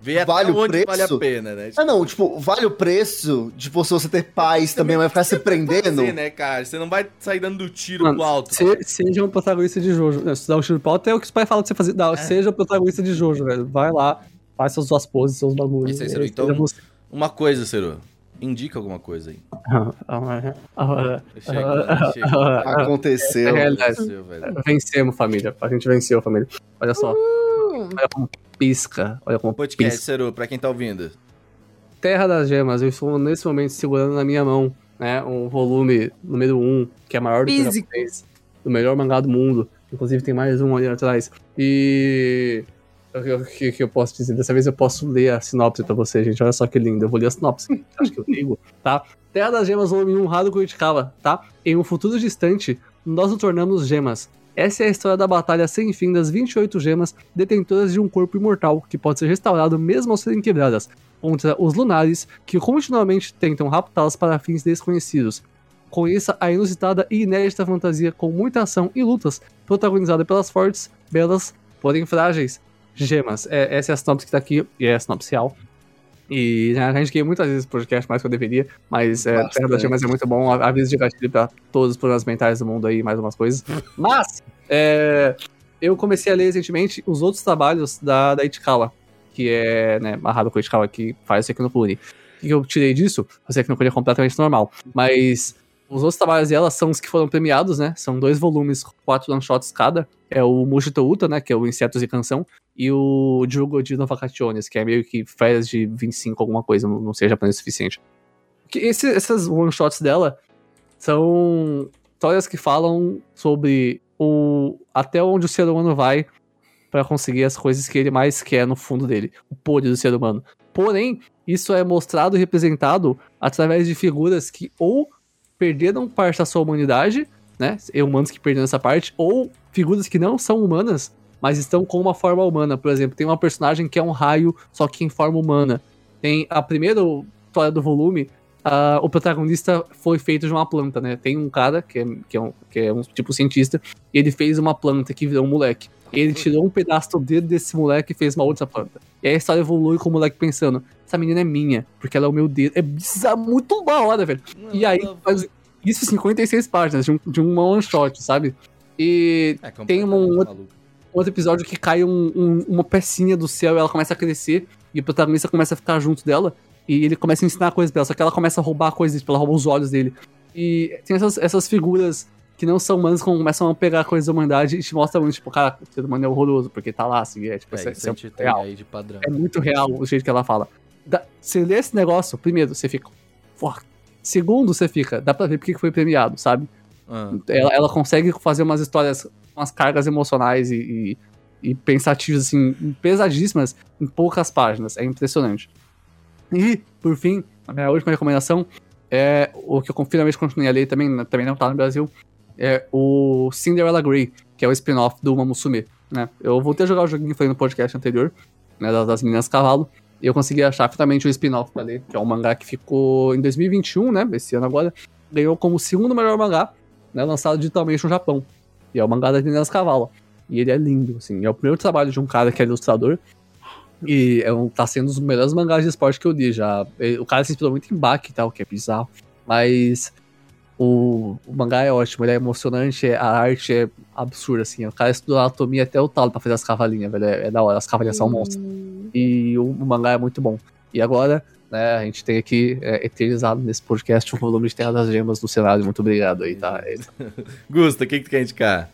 Ver vale o preço. vale a pena, né? Tipo... Ah, não, tipo, vale o preço de você, você ter paz também, vai ficar se prendendo. Fazer, né, cara? Você não vai sair dando tiro Mano, pro alto. Se, seja um protagonista de Jojo. Né? Se dar um tiro pro alto é o que os pais falam pra você fazer. Não, é. seja um protagonista de Jojo, velho. Vai lá, faz suas duas poses, seus bagulhos. Isso aí, Então, uma coisa, Ciro. Indica alguma coisa aí. Aconteceu. É Aconteceu, velho. Vencemos, família. A gente venceu, família. Olha só. Olha como pisca. Olha como Podcast, pisca. Seru, pra quem tá ouvindo. Terra das Gemas. Eu estou nesse momento segurando na minha mão, né, um volume número 1, que é maior do que japonês, do melhor mangá do mundo. Inclusive tem mais um ali atrás. E o que, que, eu posso dizer? Dessa vez eu posso ler a sinopse pra você, gente. Olha só que lindo. Eu vou ler a sinopse. Acho que eu ligo, tá? Terra das Gemas, volume 1, Rado Kurikawa, tá? Em um futuro distante, nós nos tornamos gemas. Essa é a história da batalha sem fim das 28 gemas detentoras de um corpo imortal que pode ser restaurado mesmo ao serem quebradas, contra os lunares que continuamente tentam raptá-las para fins desconhecidos. Conheça a inusitada e inédita fantasia com muita ação e lutas, protagonizada pelas fortes, belas, porém frágeis gemas. É, essa é a sinopse que tá aqui, e é a sinopse real. E a gente queria muitas vezes podcast mais que eu deveria, mas é, Terra das Gemas é muito bom. Aviso de gatilho pra todos os problemas mentais do mundo aí, mais umas coisas. Mas, é, eu comecei a ler recentemente os outros trabalhos da, da Ichikawa, que é né, amarrado com a Ichikawa, que faz o Sekinokuni. O que eu tirei disso? O Sekinokuni é completamente normal. Mas os outros trabalhos dela são os que foram premiados, né? São dois volumes, quatro one-shots cada. É o Mushito Uta, né? Que é o Insetos e Canção. E o Jugo de Novakationes, que é meio que férias de 25 alguma coisa, não sei japonês o suficiente. Que esse, essas one-shots dela são histórias que falam sobre o até onde o ser humano vai para conseguir as coisas que ele mais quer no fundo dele. O poder do ser humano. Porém, isso é mostrado e representado através de figuras que ou perderam parte da sua humanidade, né? Humanos que perderam essa parte, ou figuras que não são humanas, mas estão com uma forma humana. Por exemplo, tem uma personagem que é um raio, só que em forma humana. Tem a primeira história do volume, uh, o protagonista foi feito de uma planta, né? Tem um cara que é, que é, um, que é um tipo cientista, e ele fez uma planta que virou um moleque. Ele tirou um pedaço do dedo desse moleque e fez uma outra planta. E aí a história evolui com o moleque pensando: essa menina é minha, porque ela é o meu dedo. É bizarro, muito da hora, velho. Não, e aí faz isso 56 páginas de um, de um one shot, sabe? E é, tem um outro, outro, episódio que cai um, um, uma pecinha do céu e ela começa a crescer. E o protagonista começa a ficar junto dela. E ele começa a ensinar coisas pra ela, só que ela começa a roubar coisas, tipo, ela rouba os olhos dele. E tem essas, essas figuras que não são humanos começam a pegar coisas da humanidade e te mostram muito, tipo, cara, o ser humano é horroroso, porque tá lá, assim, é, tipo, é, isso, é, é real. Aí de padrão. É muito real o jeito que ela fala. Você lê esse negócio, primeiro, você fica. Segundo, você fica, dá pra ver porque foi premiado, sabe? Ah. Ela, ela, consegue fazer umas histórias, umas cargas emocionais e, e, e pensativas, assim, pesadíssimas em poucas páginas. É impressionante. E, por fim, a minha última recomendação é o que eu finalmente continuei a ler também, também não tá no Brasil, é o Cinderella Grey, que é o spin-off do Mamusume, né? Eu voltei a jogar o joguinho que foi no podcast anterior, né, das, das Meninas Cavalo, eu consegui achar finalmente o spin-off pra ler, que é um mangá que ficou em 2021, né, esse ano agora, ganhou como segundo melhor mangá, né, lançado digitalmente no Japão. E é o mangá das Meninas Cavalo. E ele é lindo, assim, é o primeiro trabalho de um cara que é ilustrador, e é um, tá sendo um dos melhores mangás de esporte que eu li já. O cara se inspirou muito em Baki e tal, que é bizarro. Mas O, o mangá é ótimo, ele é emocionante, a arte é absurda, assim. O cara estudou anatomia até o talo pra fazer as cavalinhas, velho. É, é da hora, as cavalinhas são monstros. E o, o mangá é muito bom. E agora, né, a gente tem aqui é, eternizado nesse podcast o volume de Terra das Gemas do cenário. Muito obrigado aí, tá? É. Gusta, o que, que tu quer indicar?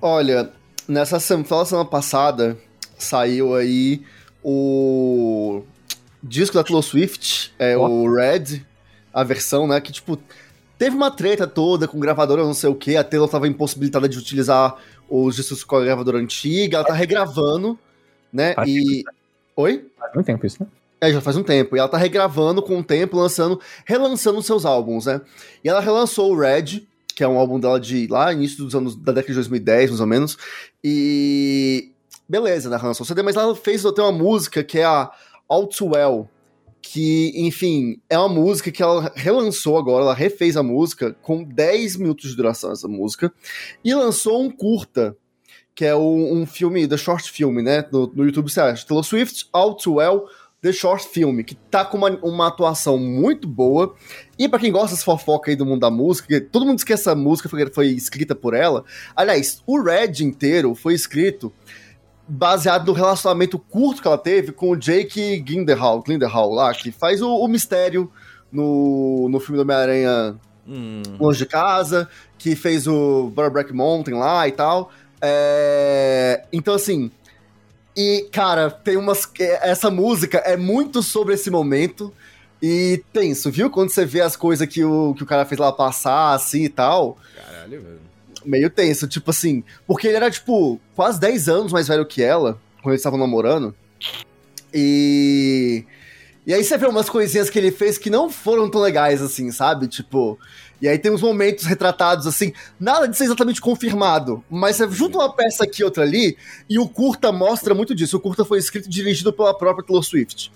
Olha, nessa semana, semana passada, saiu aí o disco da Taylor Swift, é Ó. o Red, a versão, né, que tipo teve uma treta toda com gravadora não sei o que, a Taylor tava impossibilitada de utilizar os discos com a gravadora antiga, ela tá regravando, né, Faz e... Oi? Faz muito tempo isso, né? É, já faz um tempo. E ela tá regravando com o tempo, lançando, relançando seus álbuns, né? E ela relançou o Red, que é um álbum dela de lá, início dos anos da década de 2010, mais ou menos. E. Beleza, né? Relançou o CD, mas ela fez até uma música que é a All Too Well. Que, enfim, é uma música que ela relançou agora, ela refez a música com 10 minutos de duração, essa música. E lançou um curta que é o- um filme, The Short Film, né? No, no YouTube você acha. Taylor Swift, All Too Well, The Short Film, que tá com uma, uma atuação muito boa. E pra quem gosta dessa fofoca aí do mundo da música, todo mundo diz que essa música foi, foi escrita por ela. Aliás, o Red inteiro foi escrito baseado no relacionamento curto que ela teve com o Jake Gyllenhaal, Gyllenhaal lá, que faz o, o mistério no, no filme do Homem-Aranha Hum, Longe de Casa, que fez o Burback Mountain lá e tal. É, Então, assim. E, cara, tem umas. Essa música é muito sobre esse momento. E tenso, viu? Quando você vê as coisas que o, que o cara fez lá passar, assim e tal. caralho, velho. Meio tenso, tipo assim. Porque ele era, tipo, quase 10 anos mais velho que ela, quando eles estavam namorando. E. E aí você vê umas coisinhas que ele fez que não foram tão legais assim, sabe? Tipo. E aí tem uns momentos retratados assim, nada de ser exatamente confirmado, mas você junta uma peça aqui outra ali, e o curta mostra muito disso. O curta foi escrito e dirigido pela própria Taylor Swift.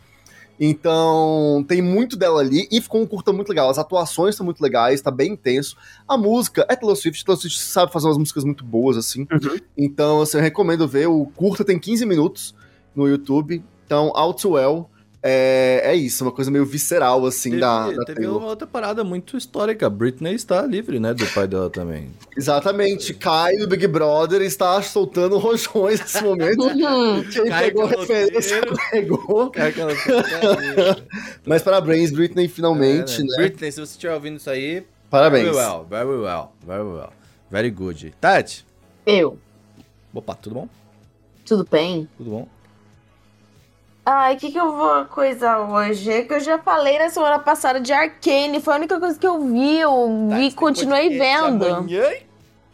Então, tem muito dela ali e ficou um curta muito legal. As atuações estão muito legais, tá bem intenso. A música é Taylor Swift, Taylor Swift sabe fazer umas músicas muito boas, assim. Uhum. Então, assim, eu recomendo ver. O curta tem 15 minutos no YouTube. Então, Out to Well é, é isso, uma coisa meio visceral, assim, Teve, da, da teve Taylor. uma outra parada muito histórica. Britney está livre, né? Do pai dela também. Exatamente. Kai do Big Brother está soltando rojões nesse momento. Uhum. Quem Kai pegou referência pegou. Mas parabéns, Britney, finalmente, É, né? Britney, se você estiver ouvindo isso aí, Parabéns. very well, very well, very well. Very good. Tati, Eu. opa, tudo bom? Tudo bem? Tudo bom? Ai, o que, que eu vou coisar hoje? É que eu já falei na semana passada de Arcane. Foi a única coisa que eu vi. Eu vi e continuei tem vendo. Amanhã e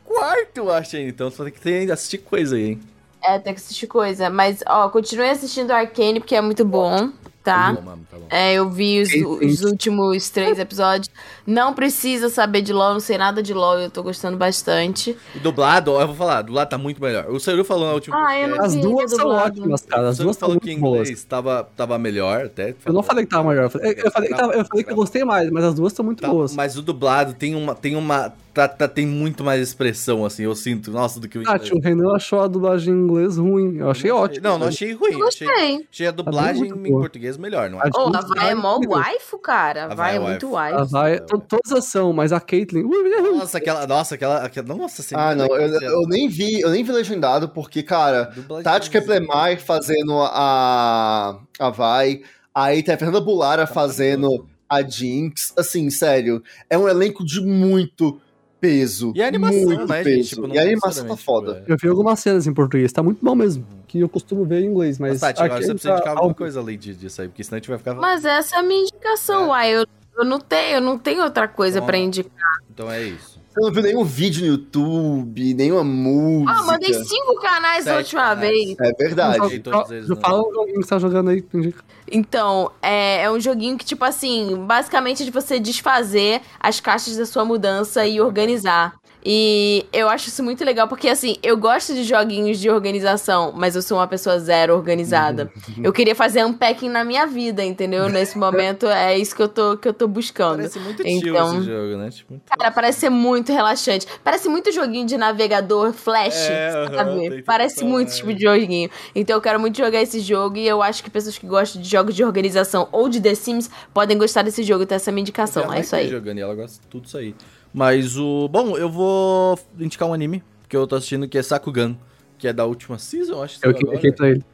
quarto, eu acho ainda. Então você ter que assistir coisa aí, hein? É, tem que assistir coisa. Mas, ó, continuei assistindo Arcane porque é muito bom, tá? Tá bom, mano, tá bom. É, eu vi os, os últimos três episódios. Não precisa saber de LOL, não sei nada de LOL, eu tô gostando bastante. E dublado, ó, eu vou falar, dublado tá muito melhor. O Seru falou na última Ah, eu não As duas são dublado. ótimas, cara. O As duas são falou que em boas. inglês tava, tava melhor até. Eu não falei que tava melhor. Eu falei, eu falei, que, tava- eu falei que eu gostei mais, mas as duas são muito Tá, boas. mas o dublado tem uma. Tem uma. Tá, tá- tem muito mais expressão, assim, eu sinto, nossa, do que o Ah, tio, o Renan achou a dublagem em inglês ruim. Eu achei ótimo. Não, não achei ruim. Eu Achei, gostei. achei a dublagem muito em boa. Português melhor, não é? A Ô, a Vai é mó waifu, cara. A Vai é é muito waifu. A vai, to- todas são, mas a Caitlyn. uh, Nossa, aquela. Nossa, aquela. aquela nossa, você Ah, não, eu, eu nem vi, eu nem vi legendado, porque, cara, Tati Keplemar fazendo a, a Vai, aí tem a Fernanda Bulara fazendo a Jinx, assim, sério, é um elenco de muito peso. E a animação, muito né, peso. gente? Tipo, não e a animação tá foda. tipo, é. Eu vi algumas cenas em português, tá muito bom mesmo. Que eu costumo ver em inglês, mas. Mas, Tati, agora você precisa tá indicar alguma coisa além de- disso aí, porque senão a gente vai ficar. Mas essa é a minha indicação, É. uai. Eu, eu não tenho, eu não tenho outra coisa Então, pra indicar. Então é isso. Você não viu nenhum vídeo no YouTube, nenhuma música. Ah, mandei cinco canais da Sete última canais. vez. É verdade. Já no- fala um joguinho que você tá jogando aí. indica. Então, é, é um joguinho que, tipo assim, basicamente é de você desfazer as caixas da sua mudança e organizar. E eu acho isso muito legal, porque assim, eu gosto de joguinhos de organização, mas eu sou uma pessoa zero organizada. Eu queria fazer unpacking na minha vida, entendeu? Nesse momento é isso que eu tô, que eu tô buscando. Parece muito chill Então- esse jogo, né? Tipo, muito- Cara, parece ser muito relaxante. Parece muito joguinho de navegador flash, É, sabe? tem Parece muito é. esse tipo de joguinho. Então eu quero muito jogar esse jogo e eu acho que pessoas que gostam de jogos de organização ou de The Sims podem gostar desse jogo. Então essa é a minha indicação. É isso aí. jogando e ela gosta de tudo isso aí. Mas o. Bom, eu vou indicar um anime que eu tô assistindo que é Sakugan, que é da última season, acho que Eu cliquei pra ele.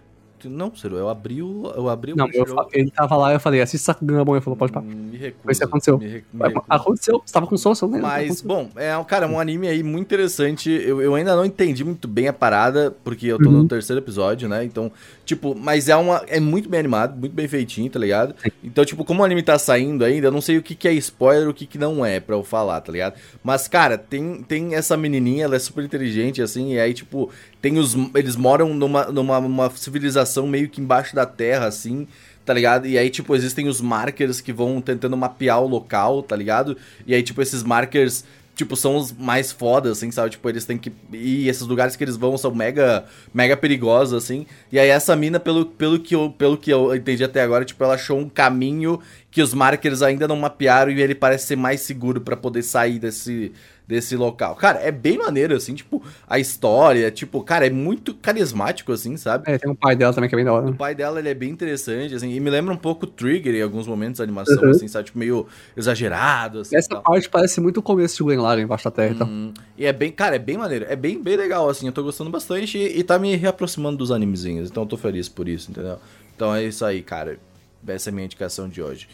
Não, Ciro, eu abri o. Eu abri o Não, eu, ele tava lá, eu falei, assiste Sakugan, bom, ele falou, pode parar. Hum, Me recuso. Foi isso que aconteceu. Me, me. Aconteceu, você tava com sono, lembra? Mas, bom, é, um- cara, um anime aí muito interessante. Eu, eu ainda não entendi muito bem a parada, porque eu tô Uhum. no terceiro episódio, né? Então, tipo, mas é uma. É muito bem animado, muito bem feitinho, tá ligado? Então, tipo, como o anime tá saindo ainda, eu não sei o que, que é spoiler o que, que não é pra eu falar, tá ligado? Mas, cara, tem, tem essa menininha, ela é super inteligente, assim, e aí, tipo, tem os. Eles moram numa, numa uma civilização meio que embaixo da terra, assim. Tá ligado? E aí, tipo, existem os markers que vão tentando mapear o local, tá ligado? E aí, tipo, esses markers, tipo, são os mais fodas, assim, sabe? Tipo, eles têm que. E esses lugares que eles vão são mega, mega perigosos, assim. E aí, essa mina, pelo, pelo, que eu, pelo que eu entendi até agora, tipo, ela achou um caminho que os markers ainda não mapearam e ele parece ser mais seguro pra poder sair desse, desse local. Cara, é bem maneiro, assim, tipo, a história, tipo, cara, é muito carismático, assim, sabe? É, tem um pai dela também que é bem da hora. O pai dela, ele é bem interessante, assim, e me lembra um pouco Trigger em alguns momentos da animação, Uhum. assim, sabe? Tipo, meio exagerado, assim. Essa tal. parte parece muito o começo de Gwen Lagann embaixo da terra e tal. Hum, e é bem, cara, é bem maneiro, é bem, bem legal, assim, eu tô gostando bastante e, e tá me reaproximando dos animezinhos, então eu tô feliz por isso, entendeu? Então é isso aí, cara, essa é a minha indicação de hoje.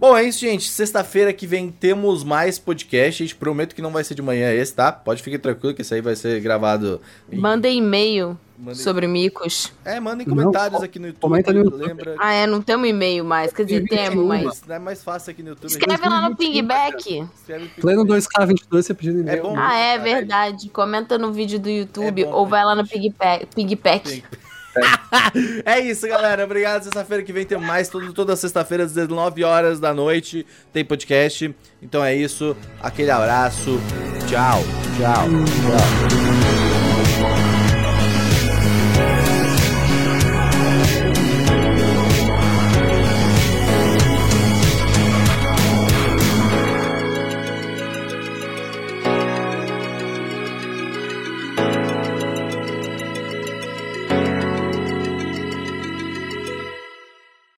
Bom, é isso, gente. Sexta-feira que vem temos mais podcast. Gente, prometo que não vai ser de manhã esse, tá? Pode ficar tranquilo que esse aí vai ser gravado. em- Mandem e-mail Mandem- sobre micos. É, mandem Não, comentários co- aqui no YouTube. comenta no YouTube. Lembra? Ah, é, não temos e-mail mais. Quer dizer, Tem temos, 21, mas. Não é mais fácil aqui no YouTube. Escreve lá no pingback. Pleno Pingback. 2K22 você pedindo e-mail. É bom. Ah, é Cara, verdade. Comenta no vídeo do YouTube É bom, ou vai lá no gente. Pigpack. É isso, galera. Obrigado. Sexta-feira que vem tem mais. Todo, toda sexta-feira, às 19 horas da noite, tem podcast. Então é isso. Aquele abraço. Tchau. Tchau. Tchau.